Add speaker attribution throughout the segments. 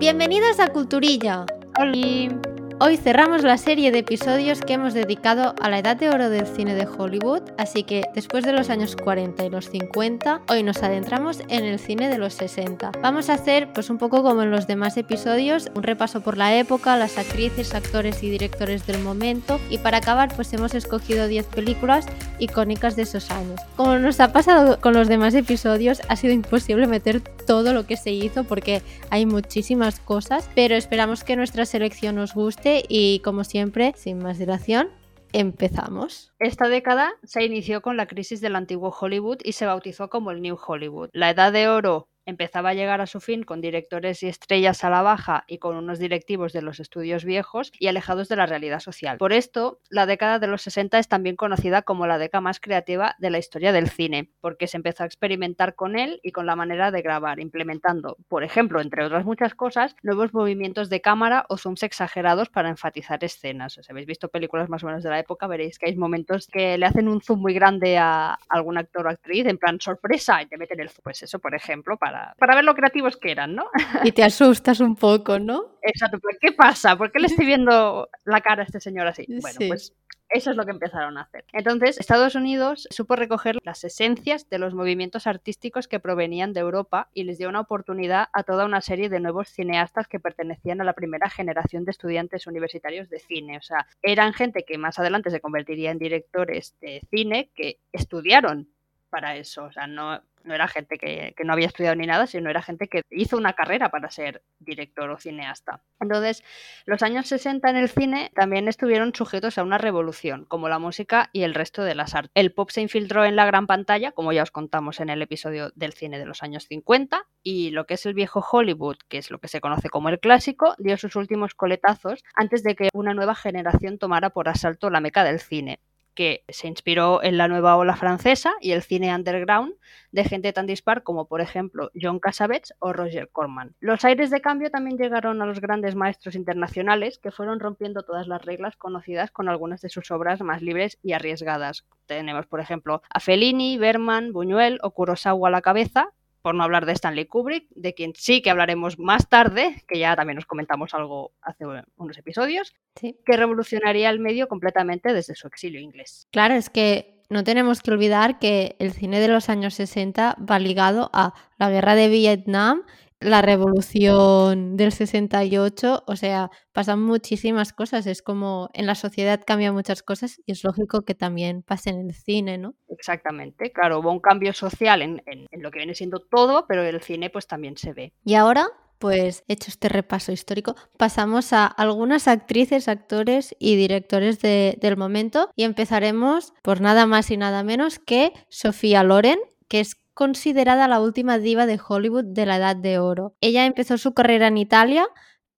Speaker 1: Bienvenidos a Culturilla.
Speaker 2: Hola.
Speaker 1: Hoy cerramos la serie de episodios que hemos dedicado a la edad de oro del cine de Hollywood, así que después de los años 40 y los 50, hoy nos adentramos en el cine de los 60. Vamos a hacer, pues un poco como en los demás episodios, un repaso por la época, las actrices, actores y directores del momento, y para acabar, pues hemos escogido 10 películas icónicas de esos años. Como nos ha pasado con los demás episodios, ha sido imposible meter todo lo que se hizo porque hay muchísimas cosas, pero esperamos que nuestra selección os guste y como siempre, sin más dilación, empezamos.
Speaker 2: Esta década se inició con la crisis del antiguo Hollywood y se bautizó como el New Hollywood. La edad de oro empezaba a llegar a su fin con directores y estrellas a la baja y con unos directivos de los estudios viejos y alejados de la realidad social. Por esto, la década de los 60 es también conocida como la década más creativa de la historia del cine, porque se empezó a experimentar con él y con la manera de grabar, implementando, por ejemplo, entre otras muchas cosas, nuevos movimientos de cámara o zooms exagerados para enfatizar escenas. Si habéis visto películas más o menos de la época, veréis que hay momentos que le hacen un zoom muy grande a algún actor o actriz, en plan sorpresa, y te meten el zoom. Pues eso, por ejemplo, para para, ver lo creativos que eran, ¿no?
Speaker 1: Y te asustas un poco, ¿no?
Speaker 2: Exacto, ¿qué pasa? ¿Por qué le estoy viendo la cara a este señor así? Bueno, pues eso es lo que empezaron a hacer. Entonces, Estados Unidos supo recoger las esencias de los movimientos artísticos que provenían de Europa y les dio una oportunidad a toda una serie de nuevos cineastas que pertenecían a la primera generación de estudiantes universitarios de cine. O sea, eran gente que más adelante se convertiría en directores de cine que estudiaron para eso. O sea, no, era gente que, no había estudiado ni nada, sino era gente que hizo una carrera para ser director o cineasta. Entonces, los años 60 en el cine también estuvieron sujetos a una revolución, como la música y el resto de las artes. El pop se infiltró en la gran pantalla, como ya os contamos en el episodio del cine de los años 50, y lo que es el viejo Hollywood, que es lo que se conoce como el clásico, dio sus últimos coletazos antes de que una nueva generación tomara por asalto la meca del cine que se inspiró en la nueva ola francesa y el cine underground de gente tan dispar como por ejemplo John Cassavetes o Roger Corman. Los aires de cambio también llegaron a los grandes maestros internacionales que fueron rompiendo todas las reglas conocidas con algunas de sus obras más libres y arriesgadas. Tenemos por ejemplo a Fellini, Berman, Buñuel o Kurosawa a la cabeza, por no hablar de Stanley Kubrick, de quien sí que hablaremos más tarde, que ya también nos comentamos algo hace unos episodios, que revolucionaría el medio completamente desde su exilio inglés.
Speaker 1: Claro, es que no tenemos que olvidar que el cine de los años 60 va ligado a la guerra de Vietnam la revolución del 68, o sea, pasan muchísimas cosas, es como en la sociedad cambian muchas cosas y es lógico que también pase en el cine, ¿no?
Speaker 2: Exactamente, claro, hubo un cambio social en, lo que viene siendo todo, pero el cine pues también se ve.
Speaker 1: Y ahora, pues hecho este repaso histórico, pasamos a algunas actrices, actores y directores del momento y empezaremos por nada más y nada menos que Sofía Loren, que es considerada la última diva de Hollywood de la Edad de Oro. Ella empezó su carrera en Italia,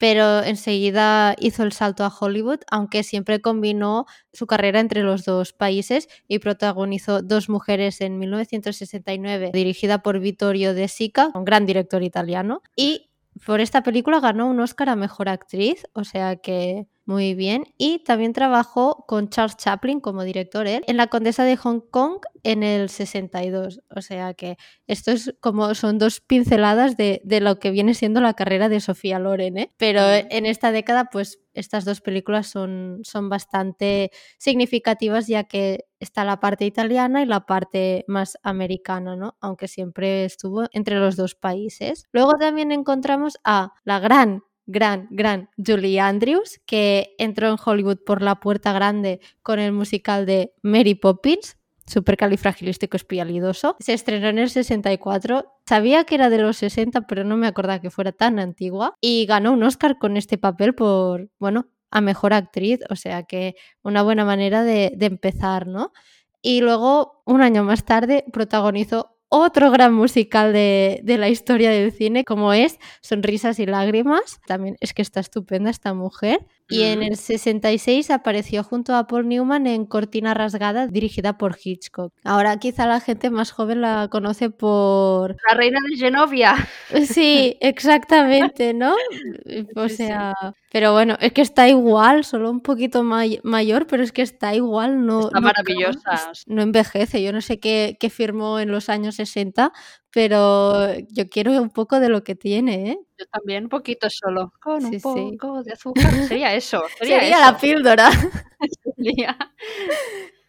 Speaker 1: pero enseguida hizo el salto a Hollywood, aunque siempre combinó su carrera entre los dos países y protagonizó Dos mujeres en 1969, dirigida por Vittorio De Sica, un gran director italiano, y por esta película ganó un Oscar a Mejor Actriz, o sea que muy bien. Y también trabajó con Charles Chaplin como director él en La Condesa de Hong Kong en el 62. O sea que esto es como son dos pinceladas de, de lo que viene siendo la carrera de Sofía Loren. ¿eh? Pero en esta década, pues estas dos películas son, son bastante significativas ya que está la parte italiana y la parte más americana, ¿no? Aunque siempre estuvo entre los dos países. Luego también encontramos a la gran gran, gran Julie Andrews, que entró en Hollywood por la puerta grande con el musical de Mary Poppins, supercalifragilístico espialidoso. Se estrenó en el 64. Sabía que era de los 60, pero no me acordaba que fuera tan antigua. Y ganó un Oscar con este papel por, bueno, a mejor actriz. O sea que una buena manera de, de empezar, ¿no? Y luego, un año más tarde, protagonizó otro gran musical de, de, la historia del cine, como es Sonrisas y Lágrimas. También es que está estupenda esta mujer. Y en el 66 apareció junto a Paul Newman en Cortina Rasgada, dirigida por Hitchcock. Ahora quizá la gente más joven la conoce por...
Speaker 2: La reina de Genovia.
Speaker 1: Sí, exactamente, ¿no? O sea, pero bueno, es que está igual, solo un poquito mayor, pero es que está igual, no...
Speaker 2: Está maravillosa.
Speaker 1: No envejece, yo no sé qué, qué firmó en los años 60, pero yo quiero un poco de lo que tiene, ¿eh?
Speaker 2: Yo también, un poquito solo. Con un poco de azúcar. Sería eso.
Speaker 1: Sería, la píldora.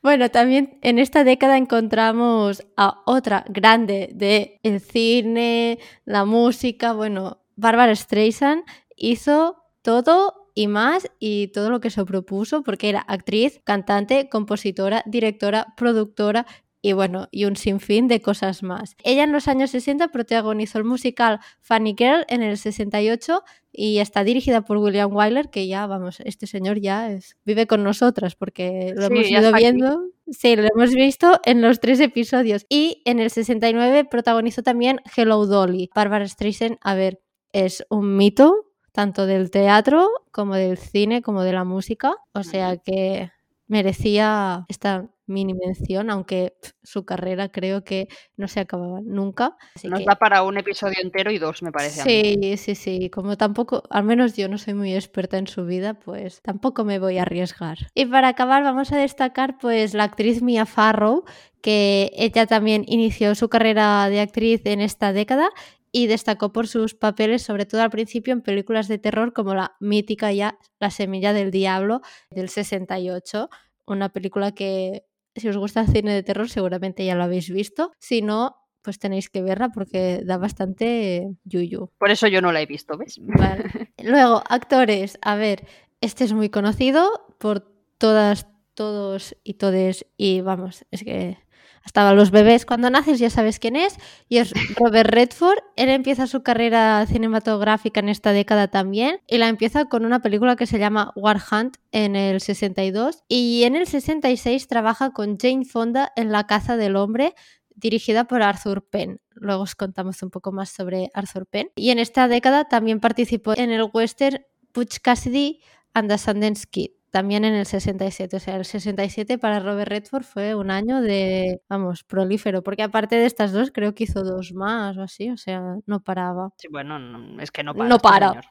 Speaker 1: Bueno, también en esta década encontramos a otra grande de el cine, la música, bueno, Barbara Streisand hizo todo y más y todo lo que se propuso porque era actriz, cantante, compositora, directora, productora y bueno, y un sinfín de cosas más. Ella en los años 60 protagonizó el musical Funny Girl en el 68 y está dirigida por William Wyler, que ya, vamos, este señor ya es, vive con nosotras porque lo hemos ido viendo. Sí, lo hemos visto en los tres episodios. Y en el 69 protagonizó también Hello Dolly. Barbara Streisand, a ver, es un mito tanto del teatro como del cine como de la música. O sea que merecía esta mini mención, aunque su carrera creo que no se acababa nunca.
Speaker 2: Nos da para un episodio entero y dos, me parece.
Speaker 1: Sí, sí, sí. Como tampoco, al menos yo no soy muy experta en su vida, pues tampoco me voy a arriesgar. Y para acabar, vamos a destacar pues la actriz Mia Farrow, que ella también inició su carrera de actriz en esta década y destacó por sus papeles, sobre todo al principio, en películas de terror como la mítica ya La Semilla del Diablo del 68, una película que si os gusta el cine de terror seguramente ya lo habéis visto, si no, pues tenéis que verla porque da bastante yuyu.
Speaker 2: Por eso yo no la he visto, ¿ves?
Speaker 1: Luego, actores, a ver, este es muy conocido por todas, todos y todes y vamos, es que hasta los bebés cuando naces ya sabes quién es y es Robert Redford. Él empieza su carrera cinematográfica en esta década también y la empieza con una película que se llama War Hunt en el 62 y en el 66 trabaja con Jane Fonda en La caza del hombre dirigida por Arthur Penn. Luego os contamos un poco más sobre Arthur Penn. Y en esta década también participó en el western Butch Cassidy and the Sundance Kid también en el 67. O sea, el 67 para Robert Redford fue un año de, vamos, prolífero, porque aparte de estas dos, creo que hizo dos más o así, o sea, no paraba.
Speaker 2: Sí, bueno, es que no para.
Speaker 1: No
Speaker 2: este
Speaker 1: para.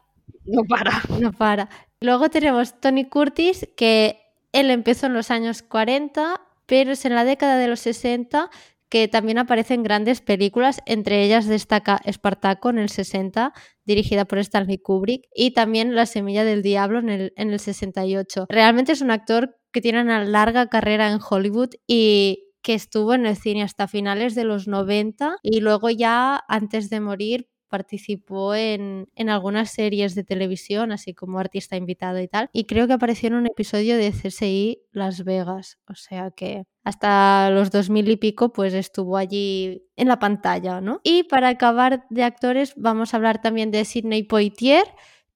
Speaker 2: No para.
Speaker 1: No para. Luego tenemos Tony Curtis, que él empezó en los años 40, pero es en la década de los 60 que también aparece en grandes películas, entre ellas destaca Espartaco en el 60, dirigida por Stanley Kubrick, y también La Semilla del Diablo en el, en el 68. Realmente es un actor que tiene una larga carrera en Hollywood y que estuvo en el cine hasta finales de los 90 y luego ya antes de morir participó en, en, algunas series de televisión, así como artista invitado y tal, y creo que apareció en un episodio de CSI Las Vegas, o sea que hasta los 2000 y pico pues estuvo allí en la pantalla, ¿no? Y para acabar de actores vamos a hablar también de Sidney Poitier,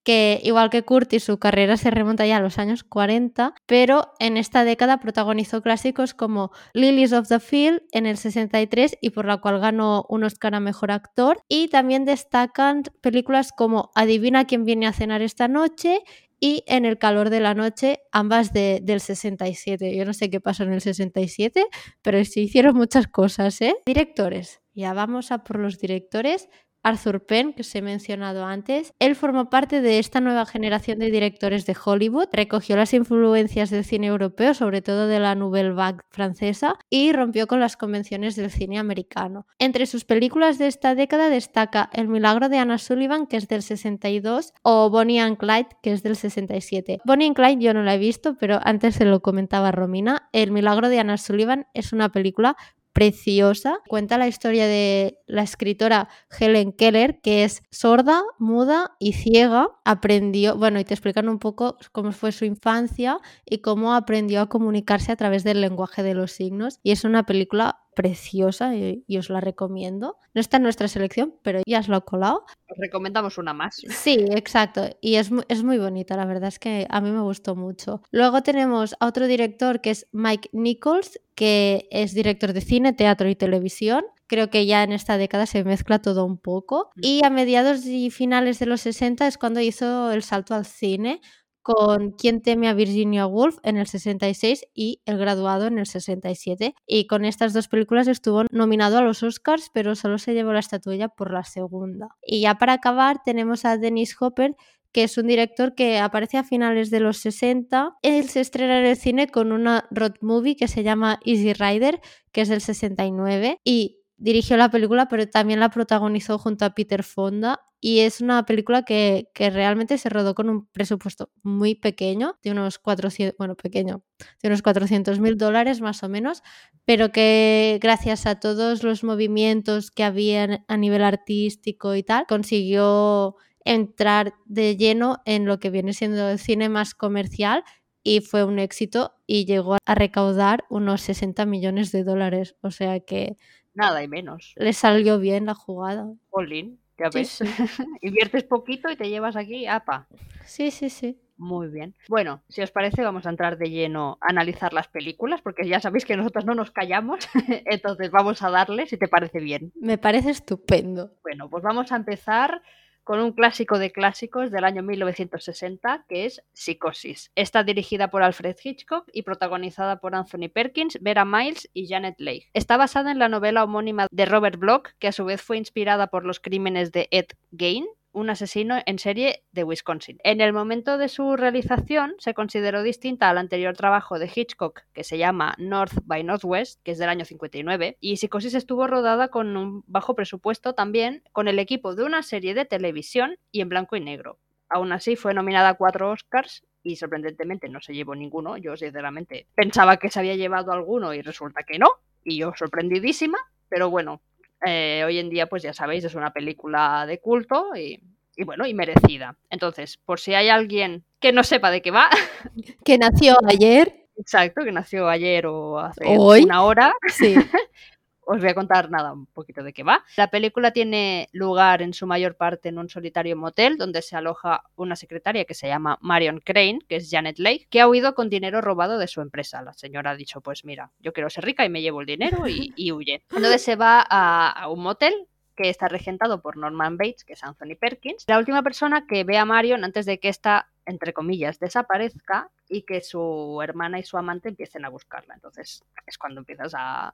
Speaker 1: que igual que Curtis su carrera se remonta ya a los años 40, pero en esta década protagonizó clásicos como Lilies of the Field en el 63 y por la cual ganó un Oscar a Mejor Actor y también destacan películas como Adivina quién viene a cenar esta noche y En el calor de la noche, ambas de, del 67. Yo no sé qué pasó en el 67, pero se hicieron muchas cosas, ¿eh? Directores. Ya vamos a por los directores. Arthur Penn, que os he mencionado antes. Él formó parte de esta nueva generación de directores de Hollywood, recogió las influencias del cine europeo, sobre todo de la Nouvelle Vague francesa, y rompió con las convenciones del cine americano. Entre sus películas de esta década destaca El milagro de Anna Sullivan, que es del 62, o Bonnie and Clyde, que es del 67. Bonnie and Clyde yo no la he visto, pero antes se lo comentaba Romina. El milagro de Anna Sullivan es una película preciosa. Cuenta la historia de la escritora Helen Keller, que es sorda, muda y ciega. Aprendió, bueno, y te explican un poco cómo fue su infancia y cómo aprendió a comunicarse a través del lenguaje de los signos. Y es una película preciosa y, os la recomiendo. No está en nuestra selección, pero ya os lo he colado.
Speaker 2: Os recomendamos una más.
Speaker 1: Sí, exacto. Y es, es muy bonita, la verdad es que a mí me gustó mucho. Luego tenemos a otro director que es Mike Nichols, que es director de cine, teatro y televisión. Creo que ya en esta década se mezcla todo un poco. Mm. Y a mediados y finales de los 60 es cuando hizo el salto al cine con Quien teme a Virginia Woolf en el 66 y El graduado en el 67. Y con estas dos películas estuvo nominado a los Oscars, pero solo se llevó la estatuilla por la segunda. Y ya para acabar tenemos a Dennis Hopper, que es un director que aparece a finales de los 60. Él se estrena en el cine con una road movie que se llama Easy Rider, que es del 69, y dirigió la película, pero también la protagonizó junto a Peter Fonda. Y es una película que, que realmente se rodó con un presupuesto muy pequeño, de unos 400, bueno, pequeño, de unos 400 mil dólares más o menos, pero que gracias a todos los movimientos que había a nivel artístico y tal, consiguió entrar de lleno en lo que viene siendo el cine más comercial y fue un éxito y llegó a recaudar unos 60 millones de dólares. O sea que...
Speaker 2: Nada y menos.
Speaker 1: Le salió bien la jugada.
Speaker 2: Olin, ya ves. Inviertes poquito y te llevas aquí, apa.
Speaker 1: Sí, sí, sí.
Speaker 2: Muy bien. Bueno, si os parece, vamos a entrar de lleno a analizar las películas, porque ya sabéis que nosotros no nos callamos, entonces vamos a darle, si te parece bien.
Speaker 1: Me parece estupendo.
Speaker 2: Bueno, pues vamos a empezar con un clásico de clásicos del año 1960 que es Psicosis. Está dirigida por Alfred Hitchcock y protagonizada por Anthony Perkins, Vera Miles y Janet Leigh. Está basada en la novela homónima de Robert Bloch, que a su vez fue inspirada por los crímenes de Ed Gein, un asesino en serie de Wisconsin. En el momento de su realización se consideró distinta al anterior trabajo de Hitchcock, que se llama North by Northwest, que es del año 59, y Psicosis estuvo rodada con un bajo presupuesto también, con el equipo de una serie de televisión y en blanco y negro. Aún así fue nominada a cuatro Oscars y sorprendentemente no se llevó ninguno. Yo sinceramente pensaba que se había llevado alguno y resulta que no. Y yo sorprendidísima, pero bueno, eh, hoy en día, pues ya sabéis, es una película de culto y, bueno, y merecida. Entonces, por si hay alguien que no sepa de qué va.
Speaker 1: Que nació ayer.
Speaker 2: Exacto, que nació ayer o hace una hora.
Speaker 1: Sí.
Speaker 2: os voy a contar nada, un poquito de qué va. La película tiene lugar en su mayor parte en un solitario motel donde se aloja una secretaria que se llama Marion Crane, que es Janet Leigh, que ha huido con dinero robado de su empresa. La señora ha dicho, pues mira, yo quiero ser rica y me llevo el dinero y, huye. Entonces se va a, a un motel que está regentado por Norman Bates, que es Anthony Perkins, la última persona que ve a Marion antes de que esta entre comillas, desaparezca y que su hermana y su amante empiecen a buscarla. Entonces es cuando empiezas a,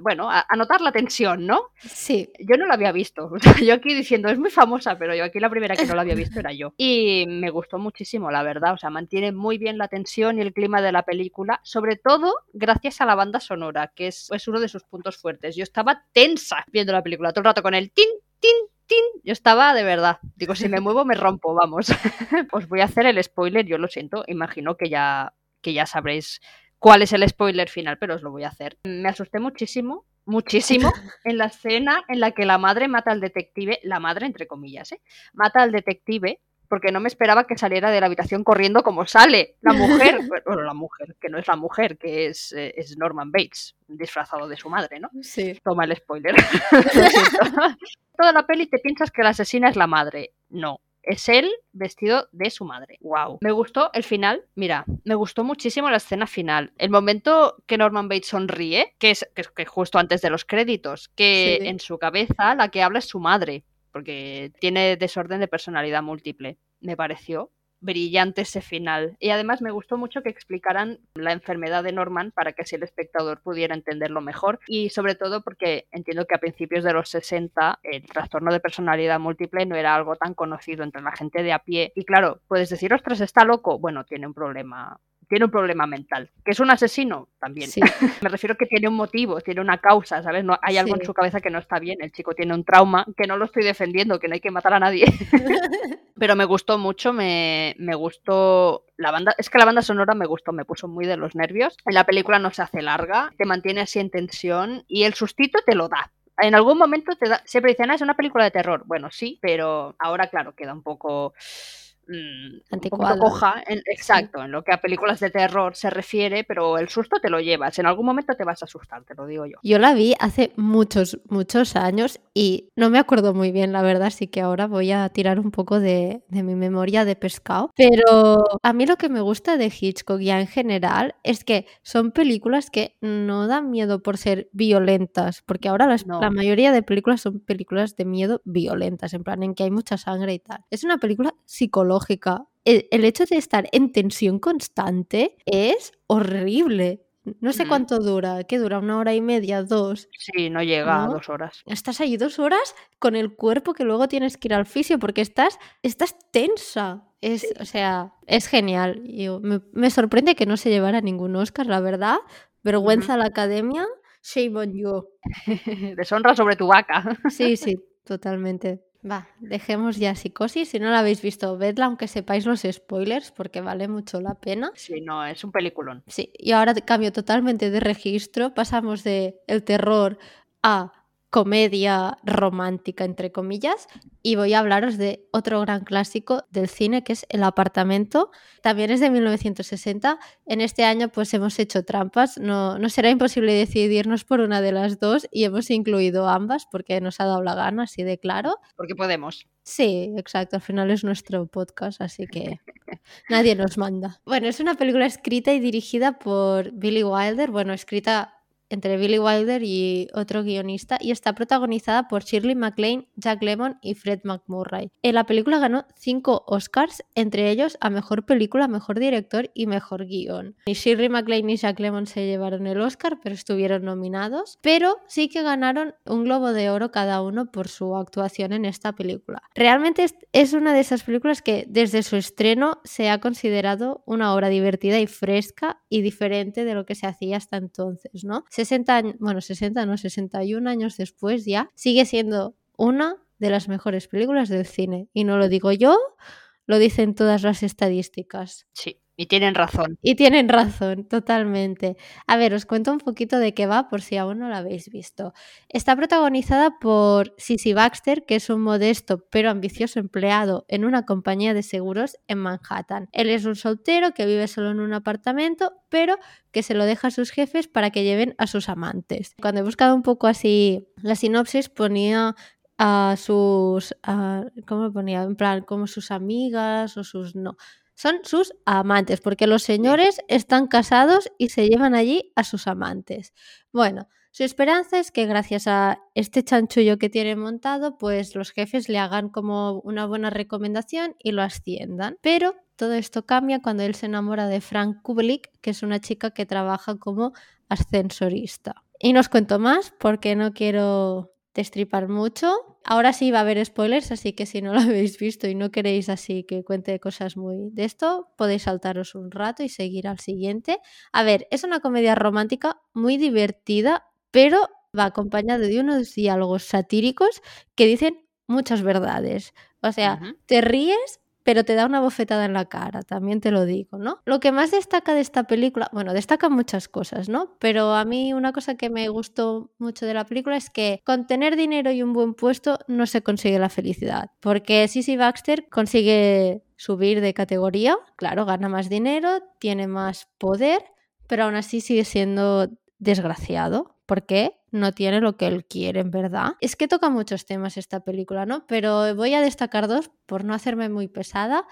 Speaker 2: bueno, a, notar la tensión, ¿no?
Speaker 1: Sí.
Speaker 2: Yo no la había visto. yo aquí diciendo, es muy famosa, pero yo aquí la primera que no la había visto era yo. Y me gustó muchísimo, la verdad. O sea, mantiene muy bien la tensión y el clima de la película, sobre todo gracias a la banda sonora, que es, es uno de sus puntos fuertes. Yo estaba tensa viendo la película todo el rato con el tin, tin, yo estaba de verdad. Digo, si me muevo me rompo, vamos. Os voy a hacer el spoiler, yo lo siento. Imagino que ya, que ya sabréis cuál es el spoiler final, pero os lo voy a hacer. Me asusté muchísimo, muchísimo, en la escena en la que la madre mata al detective, la madre entre comillas, ¿eh? mata al detective porque no me esperaba que saliera de la habitación corriendo como sale la mujer, bueno, la mujer, que no es la mujer, que es, eh, es Norman Bates, disfrazado de su madre, ¿no?
Speaker 1: Sí.
Speaker 2: Toma el spoiler. Toda la peli te piensas que la asesina es la madre. No, es él vestido de su madre. Wow. Me gustó el final. Mira, me gustó muchísimo la escena final. El momento que Norman Bates sonríe, que es, que, justo antes de los créditos, que en su cabeza la que habla es su madre porque tiene desorden de personalidad múltiple, me pareció brillante ese final. Y además me gustó mucho que explicaran la enfermedad de Norman para que así el espectador pudiera entenderlo mejor y sobre todo porque entiendo que a principios de los 60 el trastorno de personalidad múltiple no era algo tan conocido entre la gente de a pie. Y claro, puedes decir, ostras, está loco. Bueno, tiene un problema tiene un problema mental. ¿Que es un asesino? También. Me refiero que tiene un motivo, tiene una causa, ¿sabes? No, hay algo en su cabeza que no está bien. El chico tiene un trauma, que no lo estoy defendiendo, que no hay que matar a nadie. Pero me gustó mucho, me, me gustó la banda, es que la banda sonora me gustó, me puso muy de los nervios. En la película no se hace larga, te mantiene así en tensión y el sustito te lo da en algún momento te da, siempre dicen, ah, es una película de terror. Bueno, sí, pero ahora, claro, queda un poco mmm, un coja, en, exacto, en lo que a películas de terror se refiere, pero el susto te lo llevas, en algún momento te vas a asustar, te lo digo yo.
Speaker 1: Yo la vi hace muchos, muchos años y no me acuerdo muy bien, la verdad, así que ahora voy a tirar un poco de, de mi memoria de pescado, pero a mí lo que me gusta de Hitchcock ya en general es que son películas que no dan miedo por ser violentas, porque ahora la mayoría de películas son películas de miedo violentas, en plan en que hay mucha sangre y tal. Es una película psicológica el, hecho de estar en tensión constante es horrible. No sé cuánto dura, ¿qué dura? ¿Una hora y media? ¿Dos?
Speaker 2: Sí, no llega a dos horas.
Speaker 1: Estás ahí dos horas con el cuerpo que luego tienes que ir al fisio porque estás, estás tensa. Es, O sea, es genial. me, sorprende que no se llevara ningún Oscar, la verdad. Vergüenza a la academia Shame on you.
Speaker 2: Deshonra sobre tu vaca.
Speaker 1: sí, sí, totalmente. Va, dejemos ya psicosis. Si no la habéis visto, vedla, aunque sepáis los spoilers, porque vale mucho la pena.
Speaker 2: Sí, no, es un peliculón.
Speaker 1: Sí, y ahora cambio totalmente de registro. Pasamos de el terror a comedia romántica, entre comillas, y voy a hablaros de otro gran clásico del cine que es El apartamento. También es de 1960. En este año pues hemos hecho trampas, no, no será imposible decidirnos por una de las dos y hemos incluido ambas porque nos ha dado la gana, así de claro.
Speaker 2: Porque podemos.
Speaker 1: Sí, exacto, al final es nuestro podcast, así que nadie nos manda. Bueno, es una película escrita y dirigida por Billy Wilder, bueno, escrita entre Billy Wilder y otro guionista y está protagonizada por Shirley MacLaine, Jack Lemmon y Fred McMurray. En la película ganó cinco Oscars, entre ellos a Mejor Película, Mejor Director y Mejor Guión. Ni Shirley MacLaine ni Jack Lemmon se llevaron el Oscar, pero estuvieron nominados, pero sí que ganaron un Globo de Oro cada uno por su actuación en esta película. Realmente es una de esas películas que desde su estreno se ha considerado una obra divertida y fresca y diferente de lo que se hacía hasta entonces, ¿no? 60 bueno, 60 no, 61 años después ya, sigue siendo una de las mejores películas del cine. Y no lo digo yo, lo dicen todas las estadísticas.
Speaker 2: Sí. Y tienen razón.
Speaker 1: Y tienen razón, totalmente. A ver, os cuento un poquito de qué va por si aún no la habéis visto. Está protagonizada por Sissy Baxter, que es un modesto pero ambicioso empleado en una compañía de seguros en Manhattan. Él es un soltero que vive solo en un apartamento, pero que se lo deja a sus jefes para que lleven a sus amantes. Cuando he buscado un poco así la sinopsis ponía a sus, ¿cómo ponía? En plan, como sus amigas o sus, no, son sus amantes, porque los señores están casados y se llevan allí a sus amantes. Bueno, su esperanza es que gracias a este chanchullo que tiene montado, pues los jefes le hagan como una buena recomendación y lo asciendan. Pero todo esto cambia cuando él se enamora de Frank Kubelik, que es una chica que trabaja como ascensorista. Y no os cuento más porque no quiero destripar mucho. Ahora sí va a haber spoilers, así que si no lo habéis visto y no queréis así que cuente cosas muy de esto, podéis saltaros un rato y seguir al siguiente. A ver, es una comedia romántica muy divertida, pero va acompañada de unos diálogos satíricos que dicen muchas verdades. O sea, te ríes pero te da una bofetada en la cara, también te lo digo, ¿no? Lo que más destaca de esta película, bueno, destaca muchas cosas, ¿no? Pero a mí una cosa que me gustó mucho de la película es que con tener dinero y un buen puesto no se consigue la felicidad, porque Sissy Baxter consigue subir de categoría, claro, gana más dinero, tiene más poder, pero aún así sigue siendo desgraciado. ¿Por qué? No tiene lo que él quiere, en verdad. Es que toca muchos temas esta película, ¿no? Pero voy a destacar dos por no hacerme muy pesada.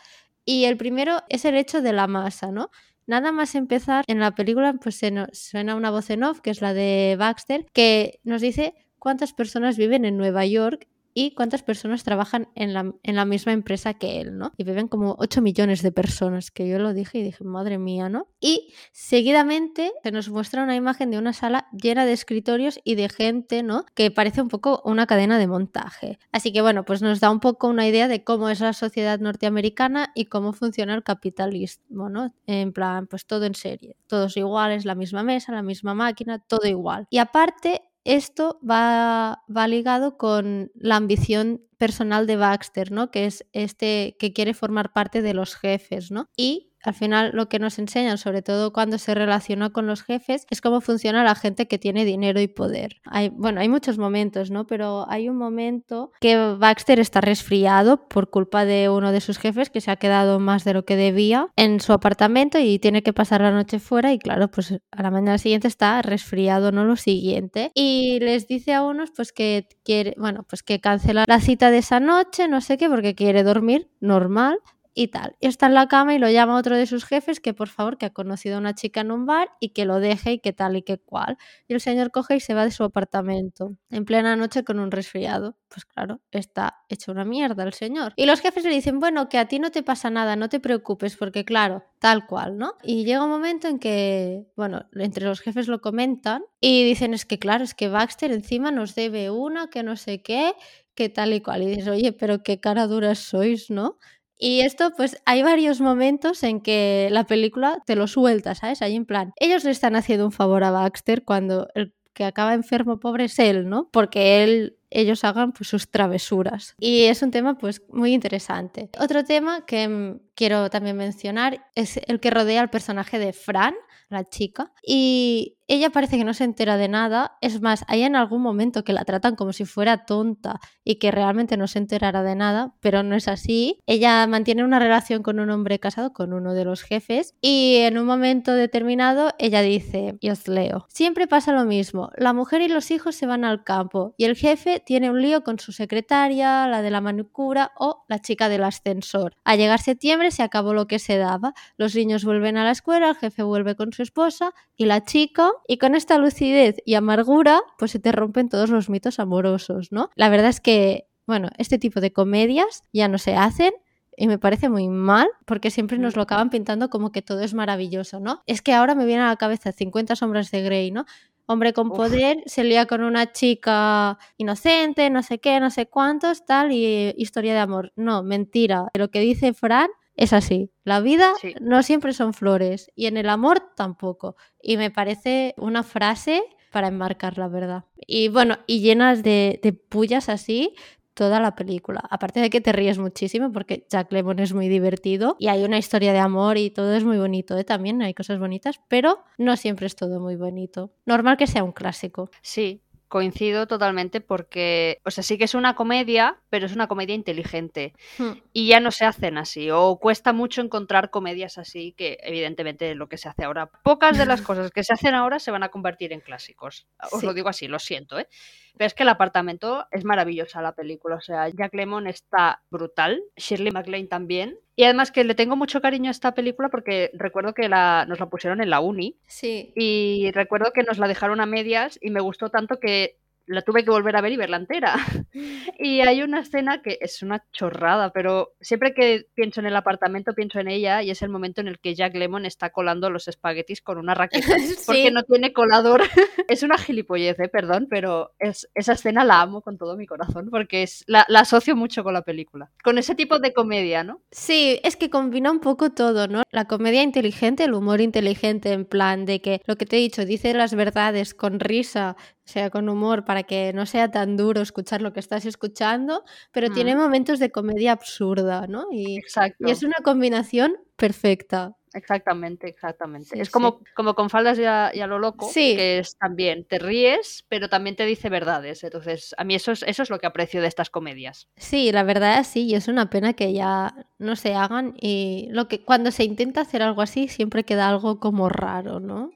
Speaker 1: Y el primero es el hecho de la masa, ¿no? Nada más empezar en la película, pues se nos suena una voz en off, que es la de Baxter, que nos dice cuántas personas viven en Nueva York y cuántas personas trabajan en la, en la, misma empresa que él, ¿no? Y viven como 8 millones de personas, que yo lo dije y dije, madre mía, ¿no? Y seguidamente se nos muestra una imagen de una sala llena de escritorios y de gente, ¿no? Que parece un poco una cadena de montaje. Así que bueno, pues nos da un poco una idea de cómo es la sociedad norteamericana y cómo funciona el capitalismo, ¿no? En plan, pues todo en serie, todos iguales, la misma mesa, la misma máquina, todo igual. Y aparte, esto va, va, ligado con la ambición personal de Baxter, ¿no? Que es este que quiere formar parte de los jefes, ¿no? Y al final lo que nos enseñan, sobre todo cuando se relaciona con los jefes, es cómo funciona la gente que tiene dinero y poder. Hay, bueno, hay muchos momentos, ¿no? Pero hay un momento que Baxter está resfriado por culpa de uno de sus jefes que se ha quedado más de lo que debía en su apartamento y tiene que pasar la noche fuera y claro, pues a la mañana siguiente está resfriado, no lo siguiente. Y les dice a unos pues que quiere, bueno, pues que cancela la cita de esa noche, no sé qué, porque quiere dormir normal, y tal. Y está en la cama y lo llama otro de sus jefes que por favor que ha conocido a una chica en un bar y que lo deje y que tal y que cual. Y el señor coge y se va de su apartamento en plena noche con un resfriado. Pues claro, está hecho una mierda el señor. Y los jefes le dicen, bueno, que a ti no te pasa nada, no te preocupes porque claro, tal cual, ¿no? Y llega un momento en que, bueno, entre los jefes lo comentan y dicen, es que claro, es que Baxter encima nos debe una, que no sé qué, que tal y cual. Y dices, oye, pero qué cara duras sois, ¿no? Y esto, pues hay varios momentos en que la película te lo suelta, ¿sabes? Ahí en plan, ellos le están haciendo un favor a Baxter cuando el que acaba enfermo pobre es él, ¿no? Porque él ellos hagan pues, sus travesuras. Y es un tema pues muy interesante. Otro tema que mm, quiero también mencionar es el que rodea al personaje de Fran, la chica, y ella parece que no se entera de nada. Es más, hay en algún momento que la tratan como si fuera tonta y que realmente no se enterara de nada, pero no es así. Ella mantiene una relación con un hombre casado, con uno de los jefes, y en un momento determinado ella dice, y os leo, siempre pasa lo mismo, la mujer y los hijos se van al campo y el jefe tiene un lío con su secretaria, la de la manicura o la chica del ascensor. Al llegar septiembre se acabó lo que se daba, los niños vuelven a la escuela, el jefe vuelve con su esposa y la chica y con esta lucidez y amargura, pues se te rompen todos los mitos amorosos, ¿no? La verdad es que, bueno, este tipo de comedias ya no se hacen y me parece muy mal porque siempre nos lo acaban pintando como que todo es maravilloso, ¿no? Es que ahora me viene a la cabeza 50 sombras de Grey, ¿no? Hombre con poder se lía con una chica inocente, no sé qué, no sé cuántos, tal, y historia de amor. No, mentira. Lo que dice Fran es así. La vida no siempre son flores y en el amor tampoco. Y me parece una frase para enmarcar la verdad. Y bueno, y llenas de, de pullas así toda la película. Aparte de que te ríes muchísimo porque Jack Lemmon es muy divertido y hay una historia de amor y todo es muy bonito, ¿eh? también hay cosas bonitas, pero no siempre es todo muy bonito. Normal que sea un clásico.
Speaker 2: Sí, coincido totalmente porque, o sea, sí que es una comedia, pero es una comedia inteligente. Hmm. Y ya no se hacen así, o cuesta mucho encontrar comedias así, que evidentemente lo que se hace ahora, pocas de las cosas que se hacen ahora se van a convertir en clásicos. Os lo digo así, lo siento, ¿eh? Pero es que el apartamento es maravillosa la película, o sea, Jack Lemmon está brutal, Shirley MacLaine también, y además que le tengo mucho cariño a esta película porque recuerdo que la, nos la pusieron en la uni.
Speaker 1: Sí.
Speaker 2: Y recuerdo que nos la dejaron a medias y me gustó tanto que la tuve que volver a ver y verla entera. y hay una escena que es una chorrada, pero siempre que pienso en el apartamento pienso en ella y es el momento en el que Jack Lemon está colando los espaguetis con una raqueta porque no tiene colador. es una gilipollez, ¿eh? perdón, pero es, esa escena la amo con todo mi corazón porque es, la, la asocio mucho con la película, con ese tipo de comedia, ¿no?
Speaker 1: Sí, es que combina un poco todo, ¿no? La comedia inteligente, el humor inteligente en plan de que lo que te he dicho, dice las verdades con risa, sea con humor para que no sea tan duro escuchar lo que estás escuchando, pero tiene mm. momentos de comedia absurda, ¿no? Y, y es una combinación perfecta.
Speaker 2: Exactamente, exactamente. es como, como con faldas ya, a lo loco, que es también, te ríes, pero también te dice verdades. Entonces, a mí eso es, eso es lo que aprecio de estas comedias.
Speaker 1: Sí, la verdad es sí, y es una pena que ya no se hagan. Y lo que cuando se intenta hacer algo así, siempre queda algo como raro, ¿no?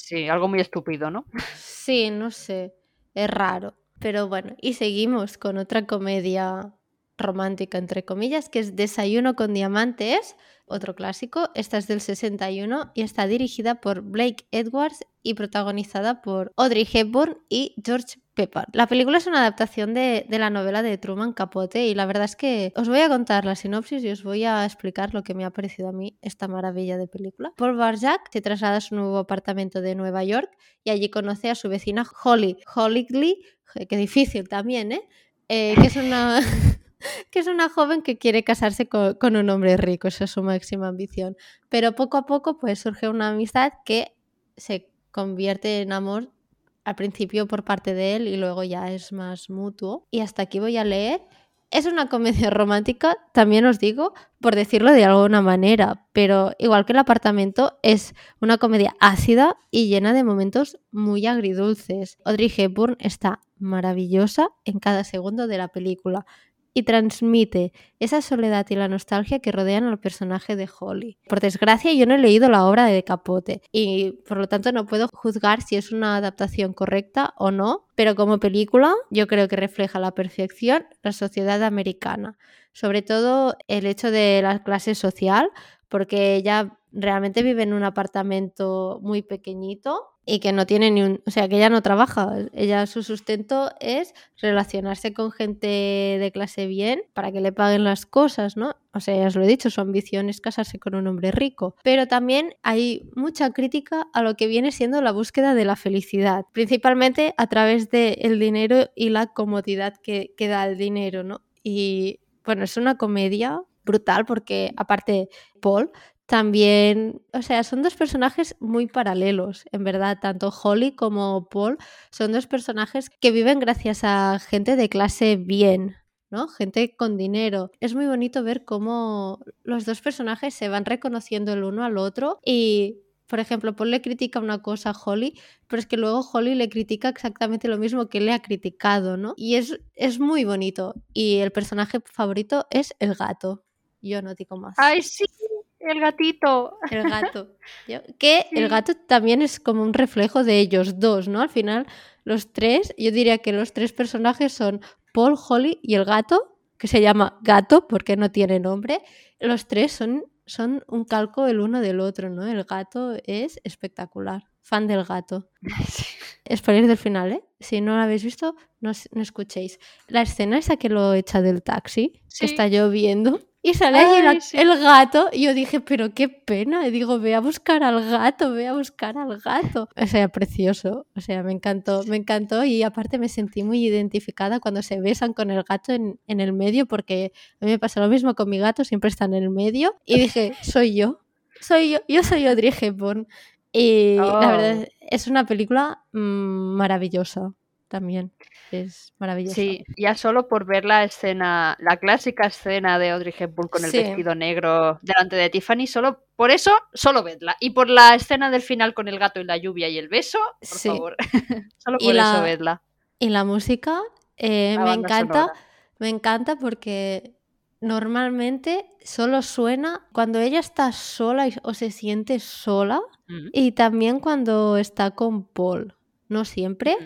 Speaker 2: Sí, algo muy estúpido, ¿no?
Speaker 1: Sí, no sé, es raro. Pero bueno, y seguimos con otra comedia romántica, entre comillas, que es Desayuno con Diamantes, otro clásico. Esta es del 61 y está dirigida por Blake Edwards y protagonizada por Audrey Hepburn y George La película es una adaptación de, la novela de Truman Capote y la verdad es que os voy a contar la sinopsis y os voy a explicar lo que me ha parecido a mí esta maravilla de película. Paul Barjack se traslada a su nuevo apartamento de Nueva York y allí conoce a su vecina Holly. Holly Glee, qué difícil también, ¿eh? eh que es una... que joven que quiere casarse con, un hombre rico, esa es su máxima ambición. Pero poco a poco pues surge una amistad que se convierte en amor al principio por parte de él y luego ya es más mutuo. Y hasta aquí voy a leer. Es una comedia romántica, también os digo, por decirlo de alguna manera, pero igual que el apartamento, es una comedia ácida y llena de momentos muy agridulces. Audrey Hepburn está maravillosa en cada segundo de la película y transmite esa soledad y la nostalgia que rodean al personaje de Holly. Por desgracia, yo no he leído la obra de Capote y por lo tanto no puedo juzgar si es una adaptación correcta o no, pero como película yo creo que refleja la perfección la sociedad americana, sobre todo el hecho de la clase social, porque ella realmente vive en un apartamento muy pequeñito y que no tiene ni un, o sea, que ella no trabaja, ella su sustento es relacionarse con gente de clase bien para que le paguen las cosas, ¿no? O sea, ya os lo he dicho, su ambición es casarse con un hombre rico, pero también hay mucha crítica a lo que viene siendo la búsqueda de la felicidad, principalmente a través del el dinero y la comodidad que, que da el dinero, ¿no? Y bueno, es una comedia brutal porque aparte Paul también, o sea, son dos personajes muy paralelos, en verdad, tanto Holly como Paul son dos personajes que viven gracias a gente de clase bien, ¿no? Gente con dinero. Es muy bonito ver cómo los dos personajes se van reconociendo el uno al otro y por ejemplo, Paul le critica una cosa a Holly, pero es que luego Holly le critica exactamente lo mismo que le ha criticado, ¿no? Y es, es muy bonito. Y el personaje favorito es el gato. Yo no digo más.
Speaker 2: ¡Ay, sí! El gatito.
Speaker 1: El gato. que el gato también es como un reflejo de ellos dos, ¿no? Al final, los tres, yo diría que los tres personajes son Paul, Holly y el gato, que se llama gato porque no tiene nombre. Los tres son son un calco el uno del otro, ¿no? El gato es espectacular. Fan del gato. Spoiler del final, ¿eh? Si no lo habéis visto, no, no escuchéis. La escena esa que lo echa del taxi, que está lloviendo, y sale ahí el, gato y yo dije, pero qué pena. Y digo, ve a buscar al gato, ve a buscar al gato. O sea, precioso. O sea, me encantó, me encantó y aparte me sentí muy identificada cuando se besan con el gato en, en el medio porque a mí me pasa lo mismo con mi gato, siempre está en el medio. Y dije, soy yo, soy yo, yo soy Audrey Hepburn. Y la verdad oh. es una película mm, maravillosa también. Es maravilloso.
Speaker 2: Sí, ya solo por ver la escena, la clásica escena de Audrey Hepburn con el vestido negro delante de Tiffany, solo por eso, solo vedla. Y por la escena del final con el gato y la lluvia y el beso, por favor, solo por eso vedla.
Speaker 1: Y la música eh, me encanta, me encanta porque normalmente solo suena cuando ella está sola o se siente sola y también cuando está con Paul. No siempre,